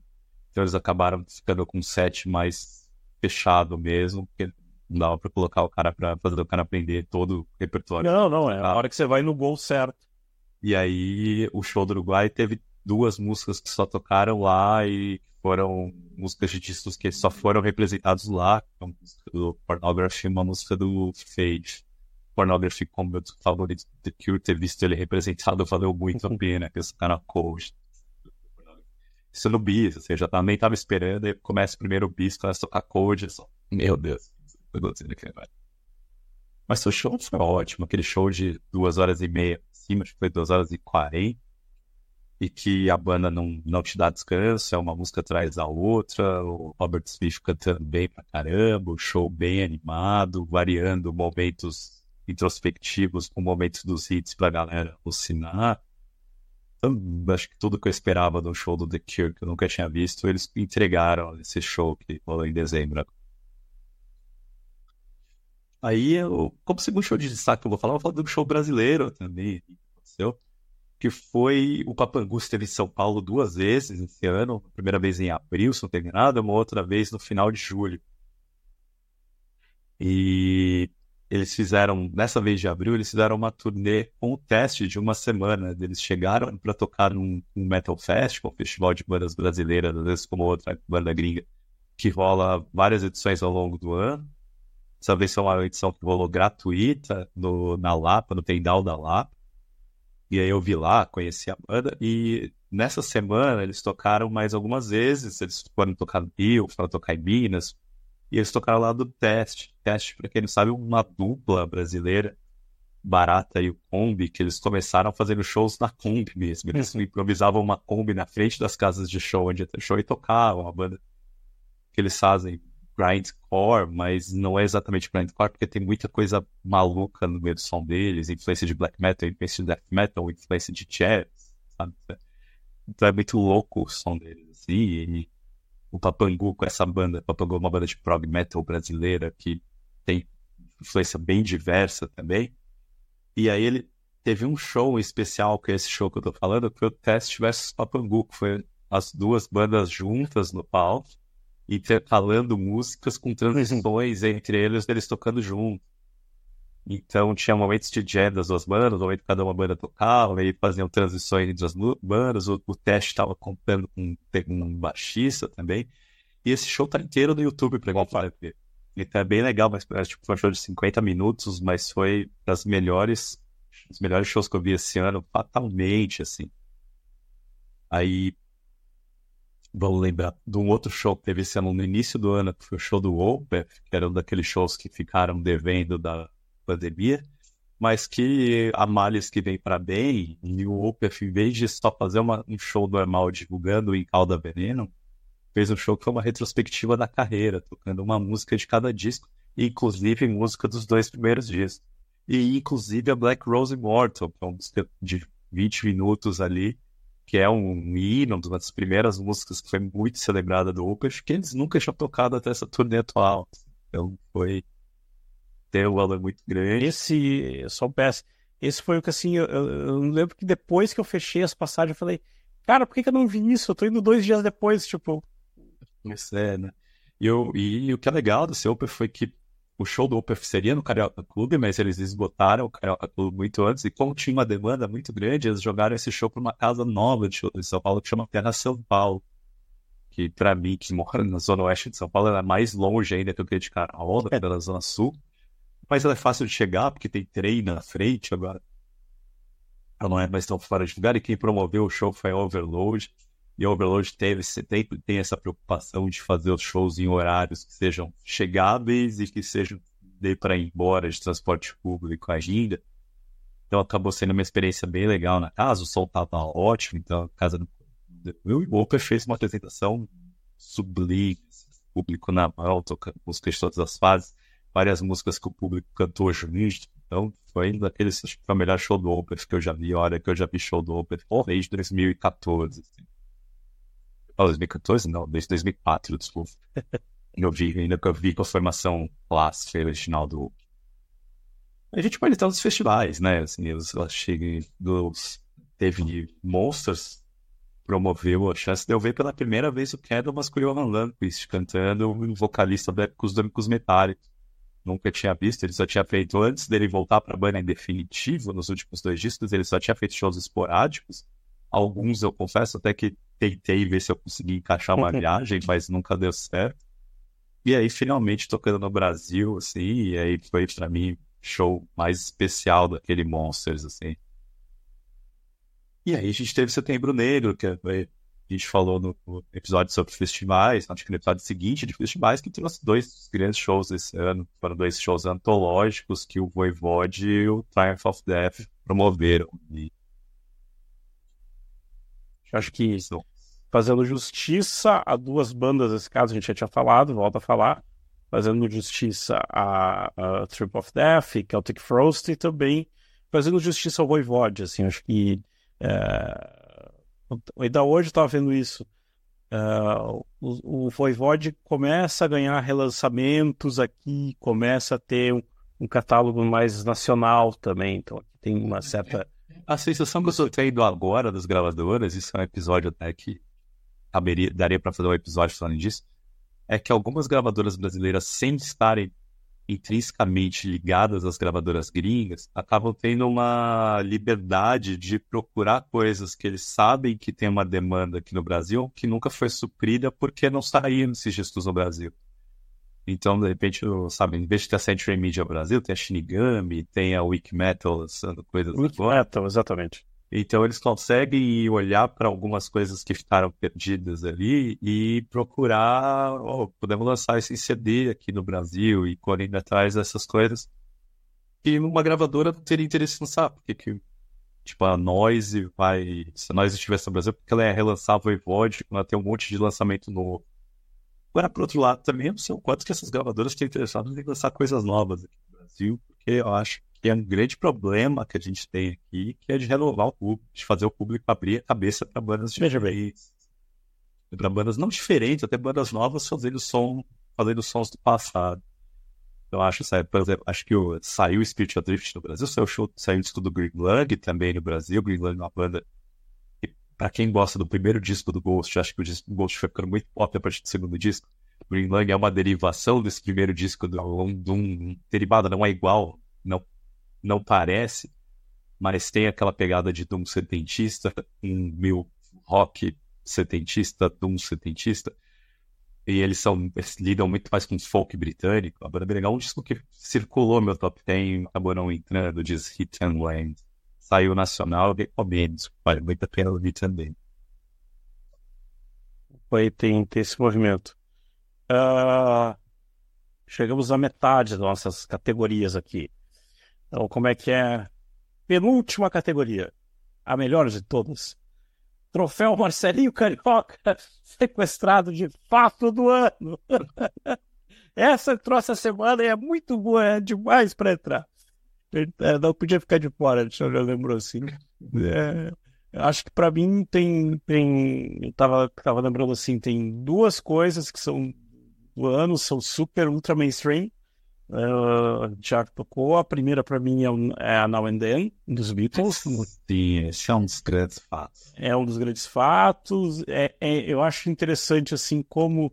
então eles acabaram ficando com um set mais fechado mesmo, porque não dava para colocar o cara para fazer o cara aprender todo o repertório.
Não, não, é a hora que você vai no gol certo.
E aí o show do Uruguai teve duas músicas que só tocaram lá e foram músicas de discos que só foram representados lá. Uma música do Pornography e uma música do Fade. Pornography, como meu favorito The Cure, ter visto ele representado valeu muito a uhum. pena, que esse cara coach. Isso no bis, eu já também tava esperando, aí começa primeiro o bis, começa a tocar code, só, meu Deus, Mas o show foi ótimo, aquele show de duas horas e meia cima, acho que foi 2 horas e 40, e que a banda não, não te dá descanso, é uma música atrás da outra, o Robert Smith cantando bem pra caramba, o show bem animado, variando momentos introspectivos com momentos dos hits pra galera alucinar. Então, acho que tudo que eu esperava do show do The Cure, que eu nunca tinha visto, eles entregaram esse show que rolou em dezembro. Aí, eu, como segundo show de destaque que eu vou falar, eu vou falar do show brasileiro também, aconteceu, que foi o Papangu esteve em São Paulo duas vezes esse ano, primeira vez em abril, se não terminado, uma outra vez no final de julho. E eles fizeram, nessa vez de abril, eles fizeram uma turnê com o teste de uma semana. Eles chegaram para tocar num, num Metal Fest, um festival de bandas brasileiras, às vezes como outra banda gringa, que rola várias edições ao longo do ano. Essa vez foi uma edição que rolou gratuita no, na Lapa, no Tendal da Lapa. E aí eu vi lá, conheci a banda. E nessa semana eles tocaram mais algumas vezes. Eles foram tocar no Rio, foram tocar em Minas, e eles tocaram lá do Teste. Teste, para quem não sabe, uma dupla brasileira, Barata e o Kombi, que eles começaram fazendo shows na Kombi mesmo. Eles uhum. improvisavam uma Kombi na frente das casas de show, onde ia ter show, e tocavam. A banda que eles fazem grindcore, mas não é exatamente grindcore, porque tem muita coisa maluca no meio do som deles, influência de black metal, influência de death metal, influência de jazz, sabe? Então é muito louco o som deles, assim, e o Papangu com essa banda. Papangu é uma banda de prog metal brasileira que tem influência bem diversa também. E aí ele teve um show especial, que é esse show que eu tô falando, que foi o Test versus Papangu, que foi as duas bandas juntas no palco, intercalando músicas com transições entre eles, eles tocando junto. Então tinha momentos de jam das duas bandas, momento que cada uma banda tocava, e faziam transições entre as bandas, o, o teste estava contando com um baixista também. E esse show tá inteiro no YouTube pra quem ver. Então é bem legal, mas tipo, foi um show de 50 minutos, mas foi das melhores, dos melhores shows que eu vi esse ano, fatalmente, assim. Aí, vamos lembrar de um outro show que teve esse ano no início do ano, que foi o show do Opeth, que era um daqueles shows que ficaram devendo da, pandemia, mas que a males que vem para bem, e o Opeth, em vez de só fazer uma, um show normal divulgando em Calda Veneno, fez um show que foi uma retrospectiva da carreira, tocando uma música de cada disco, inclusive música dos dois primeiros discos. E inclusive a Black Rose Immortal, que é uma música de 20 minutos ali, que é um hino, uma das primeiras músicas que foi muito celebrada do Opeth, que eles nunca tinham tocado até essa turnê atual. Então foi tem um valor muito grande.
Esse, só PS, esse foi o que assim, eu, eu, lembro que depois que eu fechei as passagens, eu falei, cara, por que, que eu não vi isso? Eu tô indo dois dias depois, tipo.
Isso é, né? E, eu, e, o que é legal do seu foi que o show do Opeth seria no Carioca Clube, mas eles esgotaram o Carioca Clube muito antes, e como tinha uma demanda muito grande, eles jogaram esse show para uma casa nova de show de São Paulo que chama Terra São Paulo. Que para mim, que mora na zona oeste de São Paulo, é mais longe ainda que eu queria de Carol, é. pela zona sul mas ela é fácil de chegar, porque tem trem na frente agora. Ela não é mais tão fora de lugar, e quem promoveu o show foi a Overload. E a Overload teve, sempre tem essa preocupação de fazer os shows em horários que sejam chegáveis e que sejam de para ir embora de transporte público ainda. Então acabou sendo uma experiência bem legal na casa, o som estava ótimo, então a casa do o Oper fez uma apresentação sublime, público na mão, tocando músicas de todas as fases várias músicas que o público cantou junto. Então, foi acho que foi o melhor show do Opeth que eu já vi, a hora que eu já vi show do Opeth desde 2014. Assim. Oh, 2014? Não, desde 2004, desculpa. eu vi, ainda que eu vi com a formação clássica original do. A gente pode estar nos festivais, né? Assim, eu, eu achei dos. Teve Monsters, promoveu a chance de eu ver pela primeira vez o Candlemas com o Johan Lundqvist cantando um vocalista da Épicos Dâmicos Metálicos nunca tinha visto, ele só tinha feito antes dele voltar para a banda em definitivo, nos últimos dois discos, ele só tinha feito shows esporádicos. Alguns eu confesso até que tentei ver se eu conseguia encaixar uma viagem, mas nunca deu certo. E aí, finalmente, tocando no Brasil, assim, e aí foi para mim show mais especial daquele Monsters, assim. E aí a gente teve Setembro Negro, que foi a gente falou no, episódio sobre festivais, acho que no episódio seguinte de festivais, que trouxe dois grandes shows esse ano. Foram dois shows antológicos que o Voivode e o Triumph of Death promoveram. E...
Acho que isso. Fazendo justiça a duas bandas, nesse caso a gente já tinha falado, volta a falar. Fazendo justiça a, a Trip of Death, Celtic Frost e também fazendo justiça ao Voivode, assim, acho que é Ainda hoje estava vendo isso. Uh, o, o Voivode começa a ganhar relançamentos aqui, começa a ter um, um catálogo mais nacional também. Então aqui tem uma certa.
A sensação que eu estou tendo agora das gravadoras, isso é um episódio até que caberia, daria para fazer um episódio falando disso, é que algumas gravadoras brasileiras, sem estarem intrinsecamente ligadas às gravadoras gringas acabam tendo uma liberdade de procurar coisas que eles sabem que tem uma demanda aqui no Brasil que nunca foi suprida porque não saíram esses discos no Brasil. Então, de repente, sabe, em vez de ter a Century Media Brasil, tem a Shinigami, tem a Wiki Metal lançando coisas
Wiki Metal, exatamente.
Então eles conseguem olhar para algumas coisas que ficaram perdidas ali e procurar, oh, podemos lançar esse CD aqui no Brasil e correndo atrás dessas coisas. E uma gravadora teria interesse em lançar, porque que, tipo, a Noise vai. Se a Noise estivesse no Brasil, porque ela ia relançar a Voivode, ela tem um monte de lançamento novo. Agora, por outro lado, também não sei o quanto que essas gravadoras estão interessadas em lançar coisas novas aqui no Brasil, porque eu acho que é um grande problema que a gente tem aqui, que é de renovar o público, de fazer o público abrir a cabeça para bandas diferentes. Para bandas não diferentes, até bandas novas fazendo som, fazendo sons do passado. Eu acho, sabe, por exemplo, acho que o, saiu o Spirit of Drift no Brasil, saiu o show, saiu o disco do Green Lung também no Brasil. O Green Lung é uma banda pra quem gosta do primeiro disco do Ghost, acho que o disco Ghost foi ficando muito pop a partir do segundo disco. Green Lung é uma derivação desse primeiro disco de um, de derivado, não é igual, não não parece, mas tem aquela pegada de Doom setentista, um meu rock setentista, Doom setentista. E eles são eles lidam muito mais com folk britânico. A banda legal, um disco que circulou meu top 10, acabou não entrando, diz Hit and Land. Saiu nacional, recomendo, vale muito a pena ouvir também.
Foi, tem, tem esse movimento. Uh, chegamos à metade das nossas categorias aqui. Então, como é que é? Penúltima categoria, a melhor de todas. Troféu Marcelinho Carioca, sequestrado de fato do ano. Essa trouxe a semana e é muito boa, é demais para entrar. É, não podia ficar de fora, eu lembrou assim. É, acho que para mim tem, tem. Eu tava, tava lembrando assim, tem duas coisas que são do ano, são super ultra mainstream uh, já tocou. A primeira para mim é, um, é, a Now and Then, dos Beatles.
Sim, esse é um dos grandes fatos.
É um dos grandes fatos. É, é eu acho interessante assim como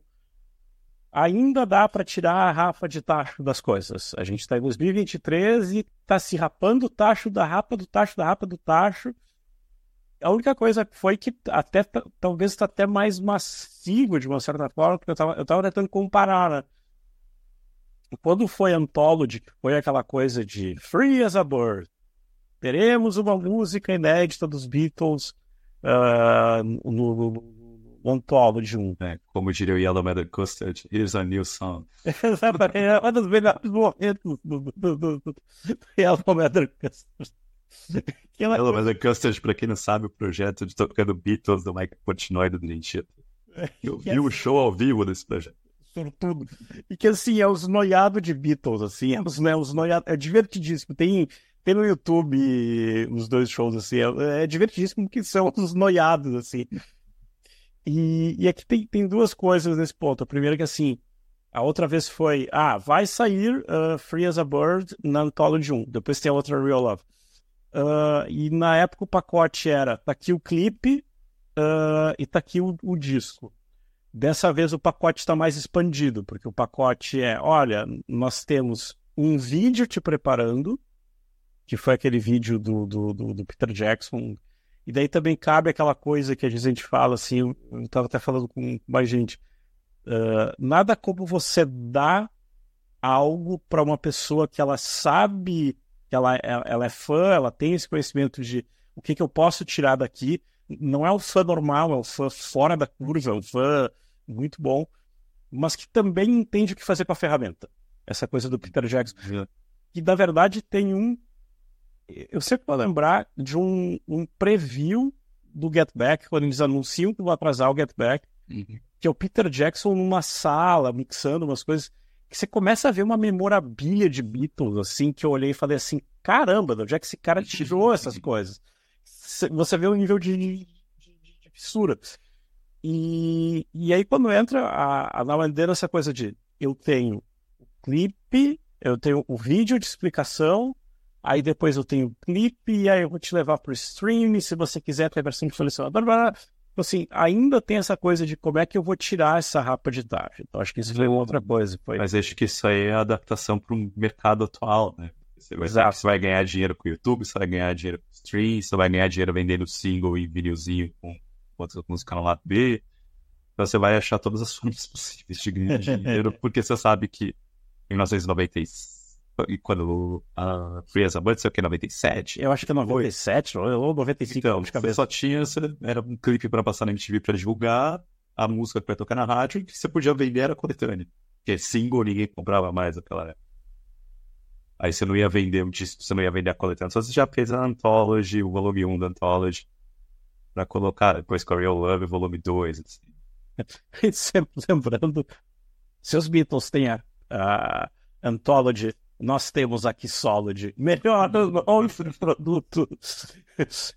ainda dá para tirar a rapa de tacho das coisas. A gente está em 2023 e está se rapando o tacho da rapa do tacho da rapa do tacho. A única coisa foi que até talvez está até mais massivo de uma certa forma, porque eu estava eu tava tentando comparar, né? quando foi Anthology, foi aquela coisa de Free as a Bird, teremos uma música inédita dos Beatles uh, no, no, no Anthology 1.
É, como diria o Yellow Matter Custard, here's a new song.
Exatamente, é um dos melhores momentos do, do, do, do Yellow Matter Custard.
Yellow Matter Custard, pra quem não sabe, o projeto de tocando Beatles do Mike Portnoy do Dream Eu vi o show ao vivo desse projeto
tudo E que assim, é os noiados de Beatles, assim, é os, né, os noiados, é divertidíssimo. Tem, tem no YouTube os dois shows, assim, é, é divertidíssimo que são os noiados, assim. E, e aqui tem, tem duas coisas nesse ponto. A primeira é que assim, a outra vez foi, ah, vai sair uh, Free as a Bird na Anthology 1. Depois tem a outra Real Love. Uh, e na época o pacote era, tá aqui o clipe uh, e tá aqui o, o disco. Dessa vez o pacote está mais expandido, porque o pacote é: olha, nós temos um vídeo te preparando, que foi aquele vídeo do, do, do, do Peter Jackson. E daí também cabe aquela coisa que a gente fala assim, eu estava até falando com mais gente. Uh, nada como você dar algo para uma pessoa que ela sabe, que ela, ela é fã, ela tem esse conhecimento de o que, que eu posso tirar daqui, não é o fã normal, é o fã fora da curva, é o fã muito bom, mas que também entende o que fazer com a ferramenta. Essa coisa do Peter Jackson. Uhum. E na verdade tem um. Eu sempre vou lembrar de um, um preview do Get Back, quando eles anunciam que vão atrasar o Get Back, uhum. que é o Peter Jackson numa sala, mixando umas coisas, que você começa a ver uma memorabilia de Beatles, assim, que eu olhei e falei assim, caramba, de onde é que esse cara tirou essas coisas? você vê o nível de, de, de, de fissura. E, e aí, quando entra a, a Now essa coisa de eu tenho o clipe, eu tenho o vídeo de explicação, aí depois eu tenho o clipe, e aí eu vou te levar para o stream, se você quiser ter a versão de colecionador, tipo assim, ainda tem essa coisa de como é que eu vou tirar essa rapa de taxa. Então acho que isso foi outra coisa. Foi...
Mas acho que isso aí é a adaptação para o mercado atual, né? Você vai, você vai, ganhar dinheiro com o YouTube, você vai ganhar dinheiro com stream, você vai ganhar dinheiro vendendo single e videozinho com outras músicas no lado B. Então você vai achar todas as formas possíveis de ganhar dinheiro, porque você sabe que em 1996 e quando a Free as a Bird, sei o que, 97?
Eu acho que é 97 ou 95
então, de cabeça. Só tinha, era um clipe para passar na MTV para divulgar, a música que vai tocar na rádio, e que você podia vender era coletânea. Porque single ninguém comprava mais naquela época. Aí você não ia vender um disco, você não ia vender a coletânea. Só você já fez a Anthology, o volume 1 da Anthology, pra colocar depois com a Real Love, volume 2.
Assim. Sempre lembrando, se os Beatles têm a, a Anthology, nós temos aqui Solid. Melhor nome produto.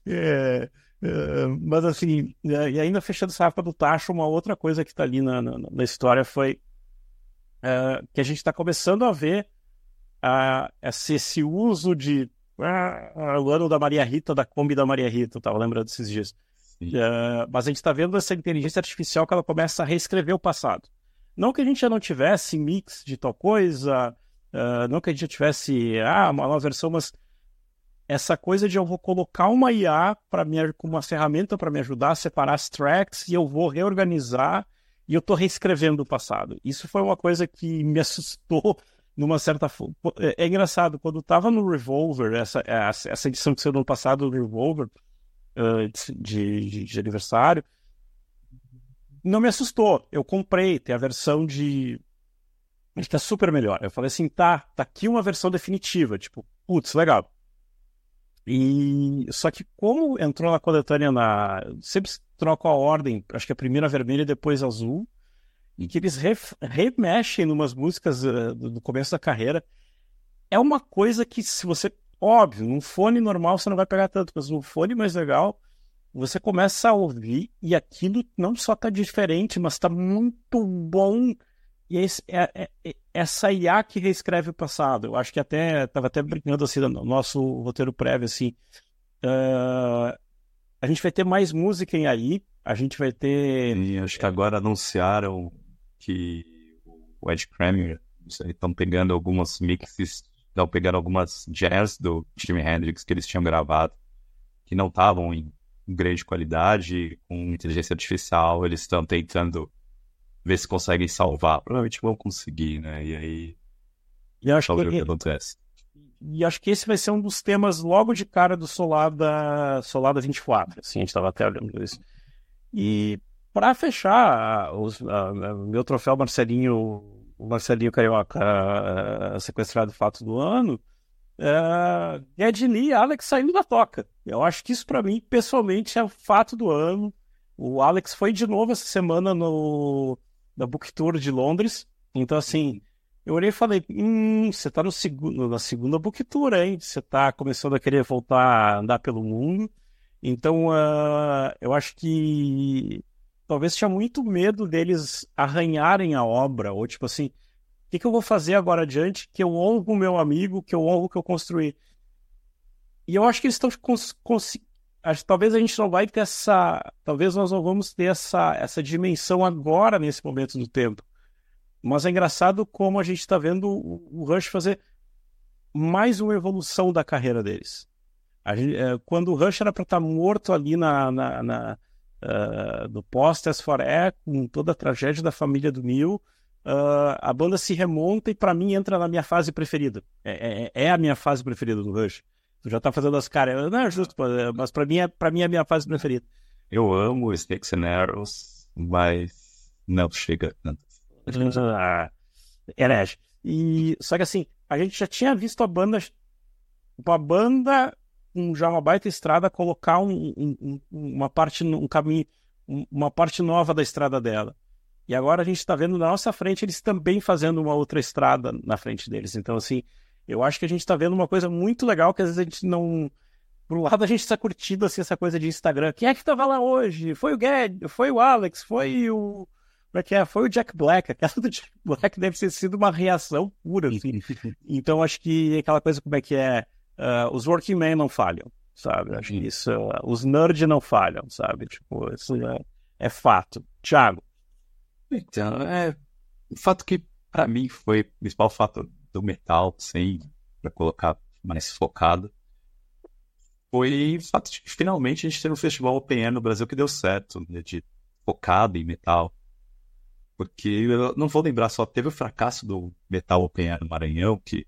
É, é, mas assim, é, e ainda fechando essa rapa do Tacho, uma outra coisa que está ali na, na, na, história foi é, que a gente está começando a ver uh, esse, esse, uso de uh, o ano da Maria Rita, da Kombi da Maria Rita, eu estava lembrando desses dias. Uh, mas a gente está vendo essa inteligência artificial que ela começa a reescrever o passado. Não que a gente já não tivesse mix de tal coisa, uh, não que a gente tivesse ah, uma nova versão, mas essa coisa de eu vou colocar uma IA para uma ferramenta para me ajudar a separar as tracks e eu vou reorganizar e eu estou reescrevendo o passado. Isso foi uma coisa que me assustou numa certa. É, é engraçado, quando estava no Revolver, essa, essa edição que saiu no passado do Revolver, uh, de, de, de, aniversário, não me assustou. Eu comprei, tem a versão de. Está super melhor. Eu falei assim, tá, tá aqui uma versão definitiva. Tipo, putz, legal. E só que como entrou na coletânea na. Sempre troca a ordem, acho que a primeira vermelha e depois azul e que eles re remexem numas músicas uh, do, começo da carreira. É uma coisa que, se você. Óbvio, num fone normal você não vai pegar tanto, mas num fone mais legal, você começa a ouvir e aquilo não só tá diferente, mas tá muito bom. E esse, é, é, é, essa IA que reescreve o passado. Eu acho que até. Tava até brincando assim no nosso roteiro prévio, assim. Uh, a gente vai ter mais música em AI. A gente vai ter.
Sim, acho que agora anunciaram que o Ed Kramer estão pegando algumas mixes, estão pegando algumas jazz do Jimi Hendrix que eles tinham gravado, que não estavam em grande qualidade, com inteligência artificial, eles estão tentando ver se conseguem salvar. Provavelmente vão conseguir, né? E aí.
E acho que, o que acontece. E acho que esse vai ser um dos temas logo de cara do Solada, Solada 24. Assim, a gente estava até olhando isso. E para fechar os, meu troféu Marcelinho, o Marcelinho Carioca sequestrado fato do ano, é, Ed Lee e Alex saindo da toca. Eu acho que isso para mim, pessoalmente, é o fato do ano. O Alex foi de novo essa semana no na Book Tour de Londres. Então, assim, eu olhei e falei: hum, você tá no segundo, na segunda Book Tour, hein? Você tá começando a querer voltar a andar pelo mundo. Então, uh, eu acho que talvez tinha muito medo deles arranharem a obra, ou tipo assim, o que, que eu vou fazer agora adiante que eu honro o meu amigo, que eu honro o que eu construí? E eu acho que eles estão conseguindo. Talvez a gente não vai ter essa. Talvez nós não vamos ter essa, essa dimensão agora, nesse momento do tempo. Mas é engraçado como a gente está vendo o, Rush fazer mais uma evolução da carreira deles. Gente, é, quando o Rush era para estar tá morto ali na, na, na uh, do Posters for Air, com toda a tragédia da família do Neil, uh, a banda se remonta e para mim entra na minha fase preferida. É, é, é, a minha fase preferida do Rush. Tu já tá fazendo as caras, não é justo, mas para mim, é, pra mim é a minha fase preferida.
Eu amo Snakes and Arrows, mas não chega tanto.
Ah, herege. E, só que assim, a gente já tinha visto a banda, uma banda um, já uma baita estrada colocar um, um, uma parte, um caminho, uma parte nova da estrada dela. E agora a gente está vendo na nossa frente eles também fazendo uma outra estrada na frente deles. Então, assim, eu acho que a gente está vendo uma coisa muito legal que às vezes a gente não. Por um lado, a gente está curtindo assim, essa coisa de Instagram. Quem é que estava lá hoje? Foi o Guedes, foi o Alex, foi o. Como é que é? Foi o Jack Black. Aquela do Jack Black deve ter sido uma reação pura. Assim. Então, acho que aquela coisa, como é que é? uh, os working men não falham, sabe? Acho que isso, uh, os nerds não falham, sabe? Tipo, isso, uh, é fato. Thiago.
Então, é. O fato que, para mim, foi o principal fato do metal, sem para colocar mais focado, foi o fato de que finalmente a gente teve um festival Open Air no Brasil que deu certo, né, de focado em metal. Porque eu não vou lembrar, só teve o fracasso do Metal Open Air no Maranhão, que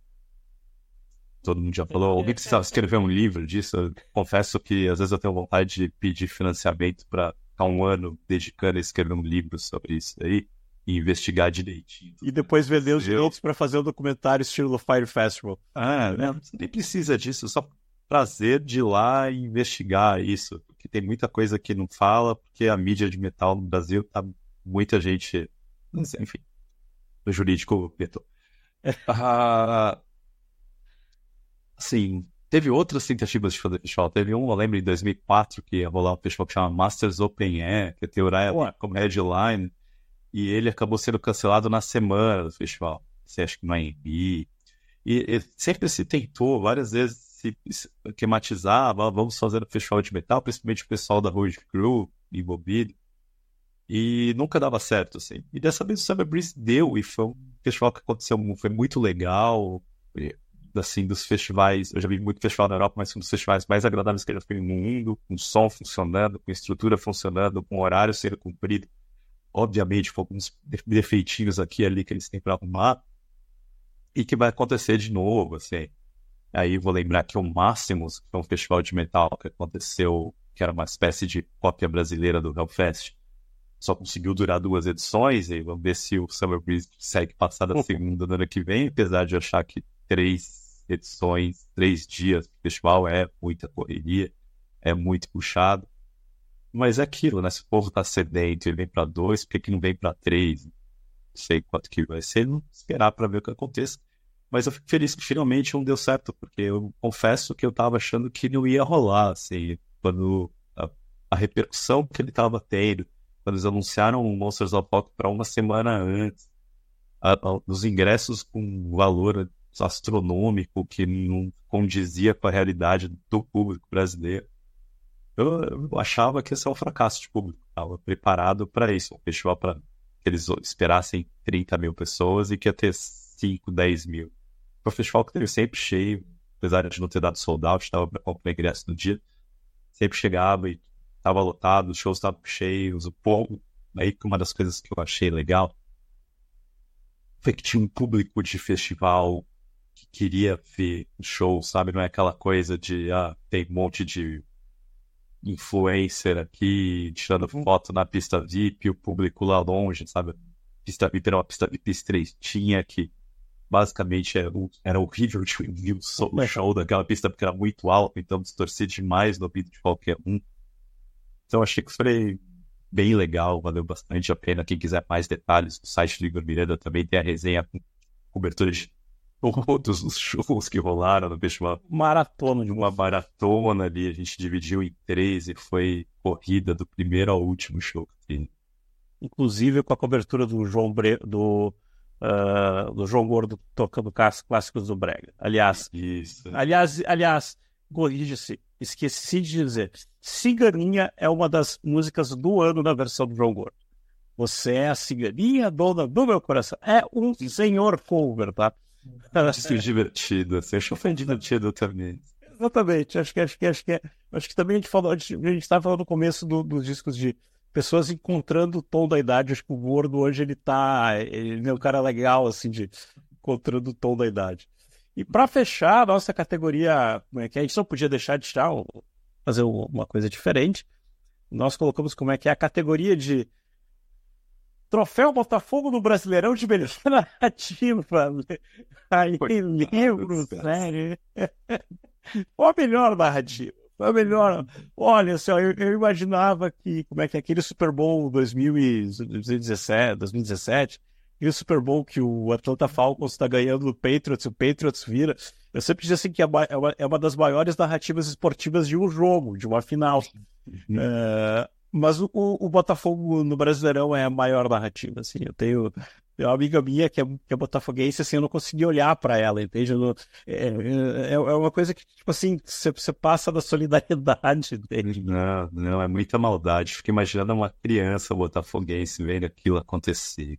todo mundo já falou. Alguém precisava escrever um livro disso. Eu confesso que às vezes eu tenho vontade de pedir financiamento para ficar um ano dedicando a escrever um livro sobre isso aí e investigar direitinho.
E depois vender os direitos para fazer o um documentário estilo Fire Festival.
Ah, né? nem precisa disso, só prazer de ir lá e investigar isso, porque tem muita coisa que não fala, porque a mídia de metal no Brasil tá muita gente, enfim, o jurídico vetou. ah, assim, teve outras tentativas de fazer festival. Teve um, eu lembro, em 2004, que ia rolar um festival que chama Masters Open Air, que ia ter o como headline e ele acabou sendo cancelado na semana do festival. Você acha que no AMB. E, e sempre se tentou, várias vezes, se, esquematizar, vamos fazer um festival de metal, principalmente o pessoal da Road Crew envolvido. E nunca dava certo, assim. E dessa vez o Summer Breeze deu, e foi um festival que aconteceu, foi muito legal. E, assim, dos festivais, eu já vi muito festival na Europa, mas foi um dos festivais mais agradáveis que eu já fui no mundo, com som funcionando, com estrutura funcionando, com horário sendo cumprido obviamente, com alguns defeitinhos aqui e ali que eles têm para arrumar, e que vai acontecer de novo, assim. Aí vou lembrar que o Máximos, que foi um festival de metal que aconteceu, que era uma espécie de cópia brasileira do Hellfest, só conseguiu durar duas edições, e vamos ver se o Summer Breeze segue passar da segunda no ano que vem, apesar de achar que três edições, três dias do festival é muita correria, é muito puxado. Mas é aquilo, né? Se o povo tá sedento e vem para dois, por que, não vem para três? Não sei quanto que vai ser, não esperar para ver o que aconteça. Mas eu fico feliz que finalmente um deu certo, porque eu confesso que eu tava achando que não ia rolar, assim, quando a, a repercussão que ele tava tendo, quando eles anunciaram o Monsters of Rock para uma semana antes, a, a, os ingressos com valor astronômico que não condizia com a realidade do público brasileiro. Eu, eu achava que ia ser um fracasso de público. Estava preparado para isso. Um festival para que eles esperassem 30 mil pessoas e que ia ter 5, 10 mil. Foi um festival que teve sempre cheio, apesar de não ter dado sold out, estava para comprar ingresso no dia. Sempre chegava e estava lotado, os shows estavam cheios, o povo. Aí uma das coisas que eu achei legal foi que tinha um público de festival que queria ver o show, sabe? Não é aquela coisa de, ah, tem um monte de influencer aqui, tirando uhum. foto na pista VIP, o público lá longe, sabe? Pista VIP era uma pista VIP estreitinha que basicamente era, era horrível de ver o show daquela pista porque era muito alto, então distorcia demais no ouvido de qualquer um. Então achei que foi bem legal, valeu bastante a pena. Quem quiser mais detalhes, no site do Igor Miranda também tem a resenha com cobertura de todos os shows que rolaram no festival.
Maratona de
uma maratona ali, a gente dividiu em três e foi corrida do primeiro ao último show.
Inclusive com a cobertura do João Bre... do, uh, do João Gordo tocando clássicos do Brega. Aliás,
Isso.
aliás, aliás, corrija-se, esqueci de dizer. Ciganinha é uma das músicas do ano na versão do João Gordo. Você é a ciganinha, dona do meu coração. É um senhor cover, tá?
Acho divertido, assim, acho foi divertido também.
Exatamente, acho que acho que acho que, acho que também a gente falou, a gente estava falando no começo do, dos discos de pessoas encontrando o tom da idade, acho que o Gordo hoje ele tá, ele é um cara legal assim de encontrando o tom da idade. E para fechar a nossa categoria, como é que é? a gente não podia deixar de tirar, fazer uma coisa diferente. Nós colocamos como é que é a categoria de Troféu Botafogo no Brasileirão de melhor narrativa. Aí, livro, sério. Qual a melhor narrativa? Foi a melhor. Olha, assim, eu, eu, imaginava que, como é que é aquele Super Bowl 2017, 2017 e o Super Bowl que o Atlanta Falcons está ganhando do Patriots, o Patriots vira. Eu sempre disse assim que é uma, é uma das maiores narrativas esportivas de um jogo, de uma final. Uhum. Uh, mas o, o, Botafogo no Brasileirão é a maior narrativa, assim. Eu tenho, Tem uma amiga minha que é, que é botafoguense, assim, eu não consegui olhar para ela, entende? Não, é, é, é, uma coisa que, tipo assim, você, você passa da solidariedade dele.
Não, não, é muita maldade. Fico imaginando uma criança botafoguense vendo aquilo acontecer.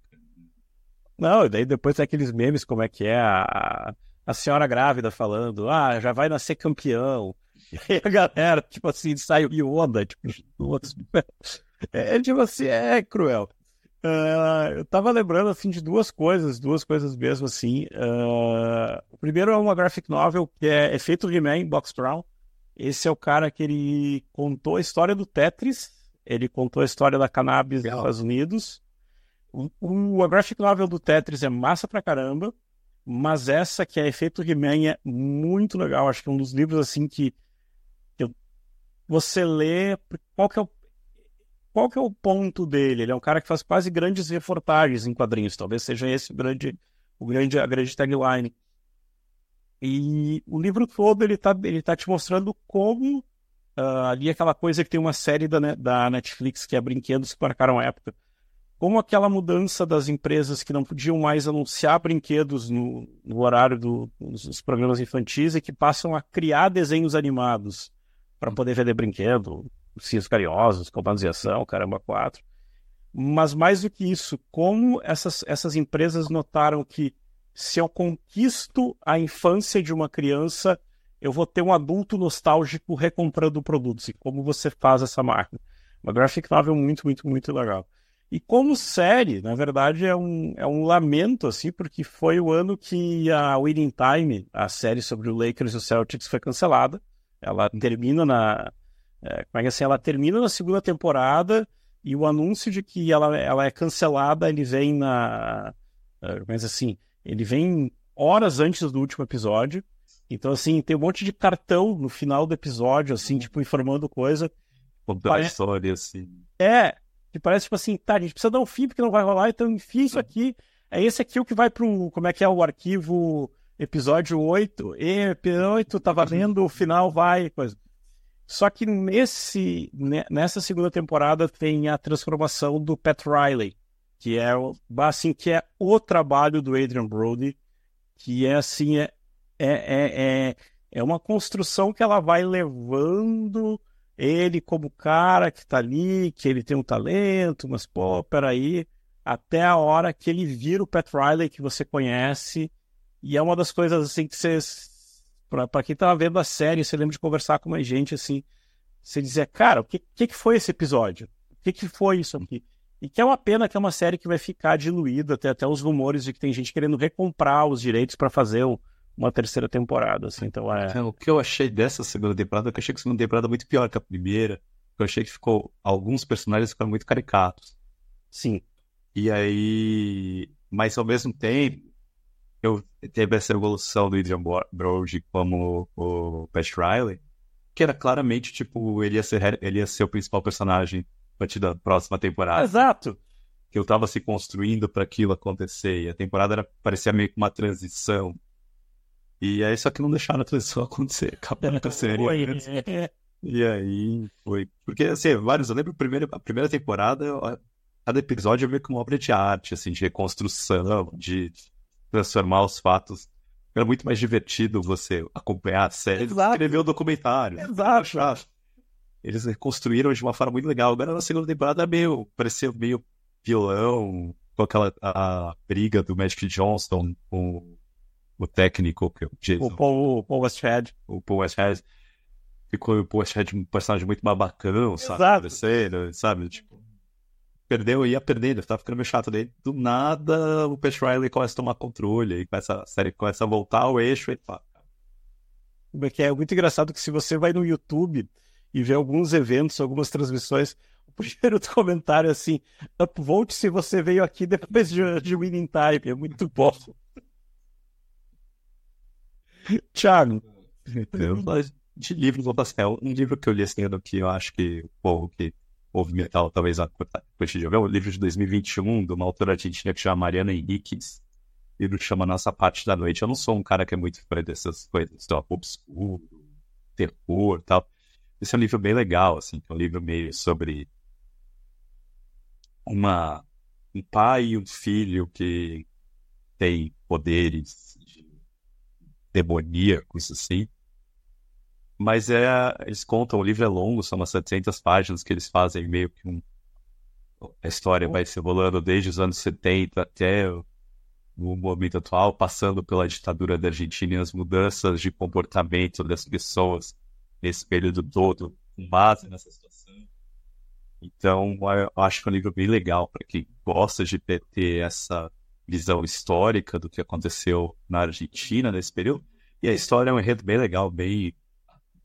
Não, e daí depois tem aqueles memes, como é que é a, a senhora grávida falando, ah, já vai nascer campeão. E aí a galera, tipo assim, sai o Yoda, tipo, outros. É, tipo assim, é cruel. Uh, eu tava lembrando assim de duas coisas, duas coisas mesmo assim. Uh, o primeiro é uma graphic novel que é Efeito He-Man, Box Brown. Esse é o cara que ele contou a história do Tetris, ele contou a história da cannabis nos Estados Unidos. O, o, a graphic novel do Tetris é massa pra caramba, mas essa que é Efeito He-Man é muito legal. Acho que é um dos livros assim que, que você lê. Qual que é o qual que é o ponto dele? Ele é um cara que faz quase grandes reportagens em quadrinhos, talvez seja esse o grande, o grande, a grande tagline. E o livro todo ele tá, ele tá te mostrando como uh, ali aquela coisa que tem uma série da, da Netflix que é Brinquedos que marcaram a época. Como aquela mudança das empresas que não podiam mais anunciar brinquedos no, no horário do, dos programas infantis e que passam a criar desenhos animados para poder vender brinquedo, Ursinhos Carinhosos, Comandos de Ação, Caramba 4. Mas mais do que isso, como essas, essas empresas notaram que se eu conquisto a infância de uma criança, eu vou ter um adulto nostálgico recomprando produtos. E como você faz essa máquina? Uma graphic novel muito, muito, muito legal. E como série, na verdade, é um, é um lamento, assim, porque foi o ano que a Winning Time, a série sobre o Lakers e o Celtics, foi cancelada. Ela termina na, é, como é que assim, ela termina na segunda temporada e o anúncio de que ela, ela é cancelada, ele vem na. É, mas assim, ele vem horas antes do último episódio. Então, assim, tem um monte de cartão no final do episódio, assim, tipo, informando coisa.
Contando a história, assim.
É, que parece, tipo assim, tá, a gente precisa dar um fim porque não vai rolar, então enfia isso aqui. É esse aqui o que vai pro. Como é que é o arquivo episódio 8? E, episódio 8 tá valendo, o final vai, coisa. Só que nesse, nessa segunda temporada tem a transformação do Pat Riley, que é assim que é o trabalho do Adrian Brody, que é assim é, é, é, é uma construção que ela vai levando ele como cara que tá ali, que ele tem um talento, mas pô, peraí, até a hora que ele vira o Pat Riley que você conhece, e é uma das coisas assim que vocês para quem tava vendo a série, você lembra de conversar com mais gente assim, você dizer, cara, o que, que, foi esse episódio? O que, que foi isso aqui? E que é uma pena que é uma série que vai ficar diluída, até, até os rumores de que tem gente querendo recomprar os direitos para fazer um, uma terceira temporada, assim, então é...
é... O que eu achei dessa segunda temporada, é que eu achei que a segunda temporada é muito pior que a primeira, eu achei que ficou, alguns personagens ficaram muito caricatos.
Sim.
E aí, mas ao mesmo tempo, eu teve essa evolução do Adrian Brody como o Pat Riley, que era claramente, tipo, ele ia ser, ele ia ser o principal personagem a partir da próxima temporada.
Exato!
Que eu tava se construindo para aquilo acontecer. E a temporada era, parecia meio que uma transição. E aí, só que não deixaram a transição acontecer. Acabou a série. E aí foi. Porque, assim, vários. Eu lembro a primeira, a primeira temporada, cada episódio é meio que uma obra de arte, assim, de reconstrução, de transformar os fatos. Era muito mais divertido você acompanhar a série Exato. escrever o documentário.
Exato.
Eles reconstruíram de uma forma muito legal. Agora na segunda temporada é meio, parecia meio violão, com aquela a, briga do Magic Johnson com o técnico, que é o Jason.
O Paul, o Paul Westhead.
O Paul Westhead. Ficou o Paul Westhead um personagem muito babacão, sabe? Exato. sabe? Tipo, perdeu, ia perdendo, tava ficando meio chato dele. Do nada, o Pat Riley começa a tomar controle, e começa, a série começa a voltar ao eixo e pá.
Que é muito engraçado que se você vai no YouTube e vê alguns eventos, algumas transmissões, o primeiro comentário é assim, upvote se você veio aqui depois de, de Winning Time, é muito bom. Thiago.
De livros, um livro que eu li assim, que eu acho que o povo que movimental, talvez a quantidade de um livro de 2021 de uma autora argentina que chama Mariana Henriquez. O livro chama Nossa Parte da Noite. Eu não sou um cara que é muito fã dessas coisas, do obscuro, terror tal. Esse é um livro bem legal, assim, é um livro meio sobre uma um pai e um filho que têm poderes demoníacos, assim. Mas é, eles contam, o livro é longo, são umas 700 páginas que eles fazem meio que um. A história vai se rolando desde os anos 70 até o, momento atual, passando pela ditadura da Argentina e as mudanças de comportamento das pessoas nesse período todo, com base nessa situação. Então, eu acho que é um livro bem legal para quem gosta de ter essa visão histórica do que aconteceu na Argentina nesse período. E a história é um enredo bem legal, bem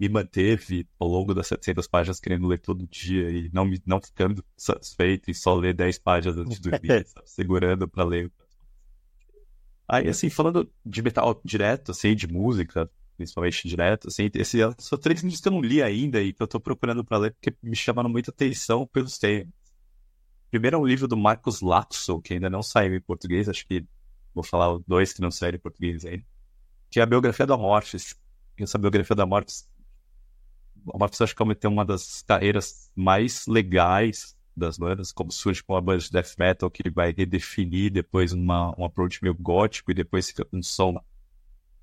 me manteve ao longo das 700 páginas querendo ler todo dia e não, me, não ficando satisfeito em só ler 10 páginas antes de dormir, sabe? segurando para ler. Aí, assim, falando de metal direto, assim, de música, principalmente direto, assim, esse, são três livros que eu não li ainda e que eu tô procurando para ler porque me chamaram muita atenção pelos temas. Primeiro é um livro do Marcos Latso, que ainda não saiu em português, acho que vou falar dois que não saíram em português ainda, que é a biografia da Mortis. Essa biografia da Mortis uma pessoa acho que tem uma das carreiras mais legais das bandas, como surge com uma banda de death metal que vai redefinir depois uma, um approach meio gótico e depois fica com um som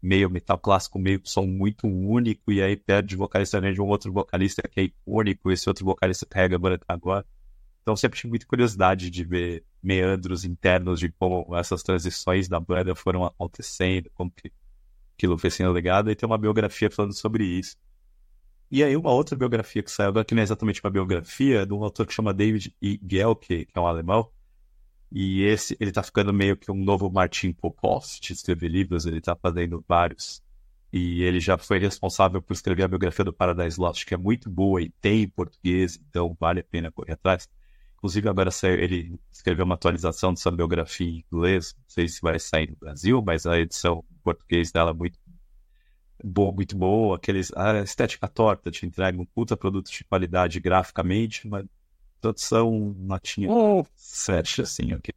meio metal clássico, meio som muito único, e aí perde o vocalista de um outro vocalista que é icônico, esse outro vocalista carrega a banda agora. Então sempre tive muita curiosidade de ver meandros internos de como essas transições da banda foram acontecendo, como que aquilo foi sendo legado, e tem uma biografia falando sobre isso. E aí uma outra biografia que saiu agora, que não é exatamente uma biografia, é de um autor que chama David E. Gelke, que é um alemão. E esse, ele tá ficando meio que um novo Martin Popov de escrever livros, ele tá fazendo vários. E ele já foi responsável por escrever a biografia do Paradise Lost, que é muito boa e tem em português, então vale a pena correr atrás. Inclusive, agora ele escreveu uma atualização dessa biografia em inglês, não sei se vai sair no Brasil, mas a edição em português dela é muito boa, muito boa, aqueles, a estética torta te entrega um puta produto de qualidade graficamente, mas produção notinha oh. sete, assim, ok.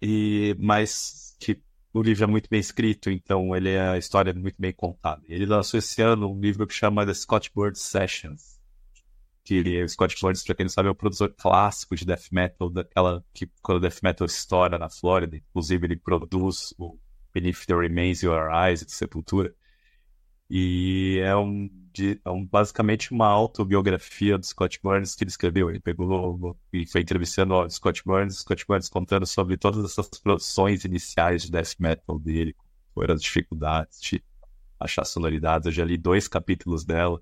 E, mas que o livro é muito bem escrito, então ele é a história é muito bem contada. Ele lançou esse ano um livro que chama The Scott Bird Sessions. Que o Scott Burns, pra quem não sabe, é o produtor clássico de death metal, daquela que quando o death metal estoura na Flórida. Inclusive, ele produz o Beneath the Remains Your Eyes de Sepultura. E é, um, de, é um, basicamente uma autobiografia do Scott Burns que ele escreveu. Ele pegou e foi entrevistando o Scott Burns, Scott Burns contando sobre todas essas produções iniciais de death metal dele, foram as dificuldades de achar sonoridades. Eu já li dois capítulos dela.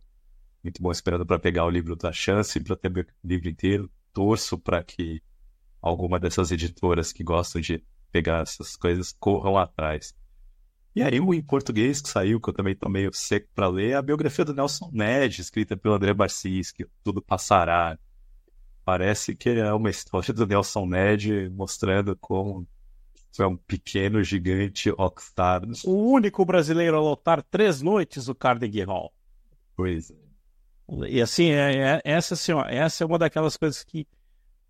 Muito bom, esperando para pegar o livro da chance para ter o livro inteiro. Torço para que alguma dessas editoras que gostam de pegar essas coisas corram atrás. E aí, o em português que saiu, que eu também tô meio seco para ler, é a biografia do Nelson Ned, escrita pelo André Barcis, que tudo passará. Parece que é uma história do Nelson Ned mostrando como foi um pequeno gigante rockstar.
O único brasileiro a lotar três noites o Carnegie Hall.
Pois é.
E assim, é, é, essa, assim ó, essa é uma daquelas coisas que,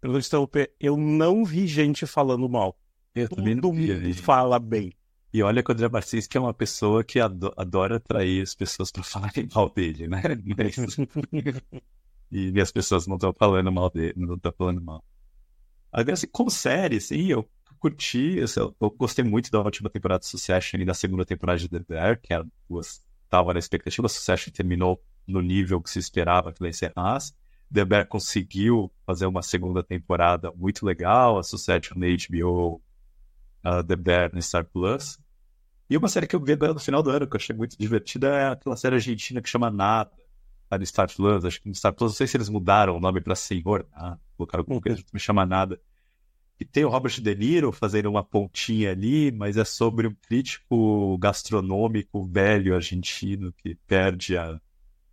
pelo interromper, eu não vi gente falando mal.
Eu Todo não
vi. fala bem.
E olha que o André Martins que é uma pessoa que adora atrair as pessoas para falarem mal dele, né? e as pessoas não estão falando mal dele, não estão falando mal. Agora, assim, como série, assim, eu curti, assim, eu gostei muito da última temporada de Succession e da segunda temporada de The Bear, que eram duas, tava na expectativa, Succession terminou no nível que se esperava que ela encerrasse. The Bear conseguiu fazer uma segunda temporada muito legal, a Succession na HBO uh, The Bear no Star Plus. E uma série que eu vi no final do ano, que eu achei muito divertida, é aquela série argentina que chama Nada, tá no Star Plus. Acho que no Star Plus, não sei se eles mudaram o nome para Senhor, colocaram alguma coisa que me chama Nada. E tem o Robert De Niro fazendo uma pontinha ali, mas é sobre um crítico gastronômico velho argentino que perde a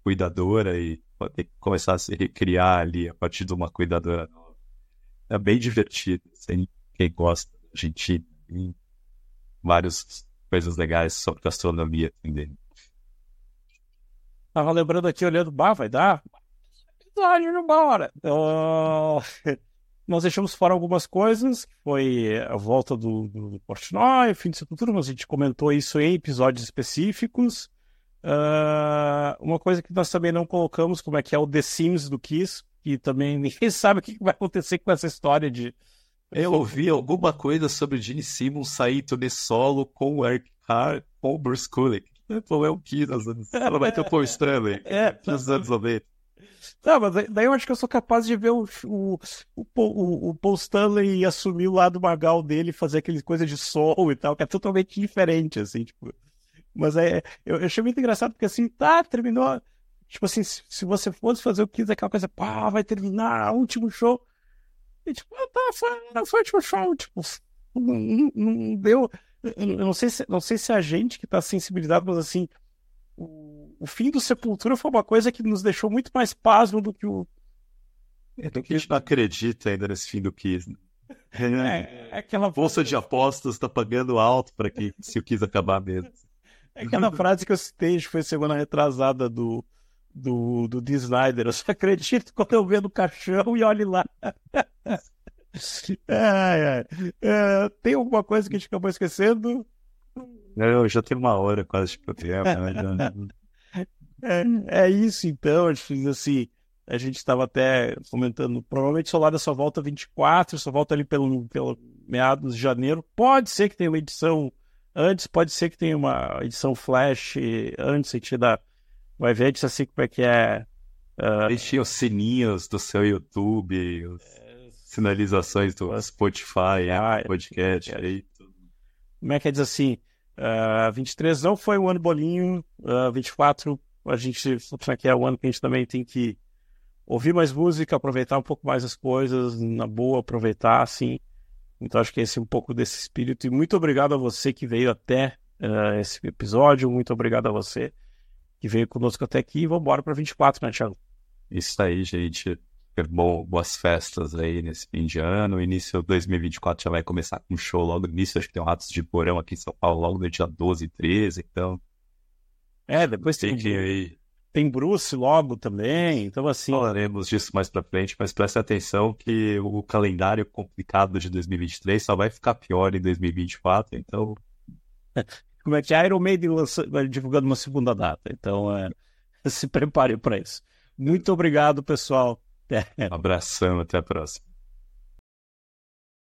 cuidadora e pode ter que começar a se recriar ali a partir de uma cuidadora nova. É bem divertido, assim, quem gosta da Argentina em várias coisas legais sobre gastronomia também.
Tava lembrando aqui, olhando, bah, vai dar episódio de uma hora. Nós deixamos fora algumas coisas, foi a volta do, do, do Portnoy, fim de Sepultura, mas a gente comentou isso em episódios específicos. Uh, uma coisa que nós também não colocamos, como é que é o The Sims do Kiss, que também ninguém sabe o que vai acontecer com essa história de
Eu ouvi alguma coisa sobre Gene Simmons sair turnê solo com o Eric Carr com o Bruce Kulick. Pô, é o nos anos... Ela vai ter o Paul Stanley
É.
nos anos 90.
Não, mas daí eu acho que eu sou capaz de ver o, o, o, Paul- o, o Paul Stanley assumir o lado magal dele, fazer aquele coisa de soul e tal, que é totalmente diferente, assim, tipo. Mas é, eu, eu achei muito engraçado, porque assim, tá, terminou. Tipo assim, se, se você fosse fazer o Kiss, aquela coisa, pá, vai terminar, último show. E tipo, ah, tá, foi, foi o último show, tipo, não, não- deu. Eu não sei se, não sei se é a gente que tá sensibilizado, mas assim, o, o fim do Sepultura foi uma coisa que nos deixou muito mais pasmo do que o.
É que a gente não acredita ainda nesse fim do Kiss. né?
É, é aquela,
bolsa de apostas tá pagando alto para que se o Kiss acabar mesmo.
É aquela frase que eu citei, acho que foi semana retrasada do, do, do Dee Snyder. Eu só acredito quando eu vejo no caixão e olhe lá. Ai, ai. É, tem alguma coisa que a gente acabou esquecendo?
Eu já tenho uma hora quase de programa. né?
É, é isso, então. Acho que assim, a gente estava até comentando. Provavelmente Solada só volta 24, só volta ali pelo, pelo meados de janeiro. Pode ser que tenha uma edição antes, pode ser que tenha uma edição flash antes. A gente dá, vai ver, a gente assim como é que é. ah,
Deixem os sininhos do seu YouTube, as sinalizações do Spotify,
Ah,
Podcast. Aí, tudo.
como é que é diz assim? ah, 23 não foi um ano bolinho, ah, 24 a gente é que é o ano que a gente também tem que ouvir mais música, aproveitar um pouco mais as coisas, na boa, aproveitar assim. Então acho que esse é um pouco desse espírito. E muito obrigado a você que veio até ah, esse episódio, muito obrigado a você que veio conosco até aqui. E vamos embora para 24, né, Thiago?
Isso aí, gente. Bom, boas festas aí nesse fim de ano. Início de 2024 já vai começar com um show logo no início. Acho que tem um Ratos de Porão aqui em São Paulo logo no dia 12 e 13. Então,
É, depois tem,
fiquem aí.
Tem Bruce logo também. Então assim,
Falaremos disso mais pra frente, mas preste atenção que o calendário complicado de 2023 só vai ficar pior em 2024. Então,
como é que é? Iron Maiden lança- divulgando uma segunda data. Então, é, se prepare para isso. Muito obrigado, pessoal.
abração, até a próxima.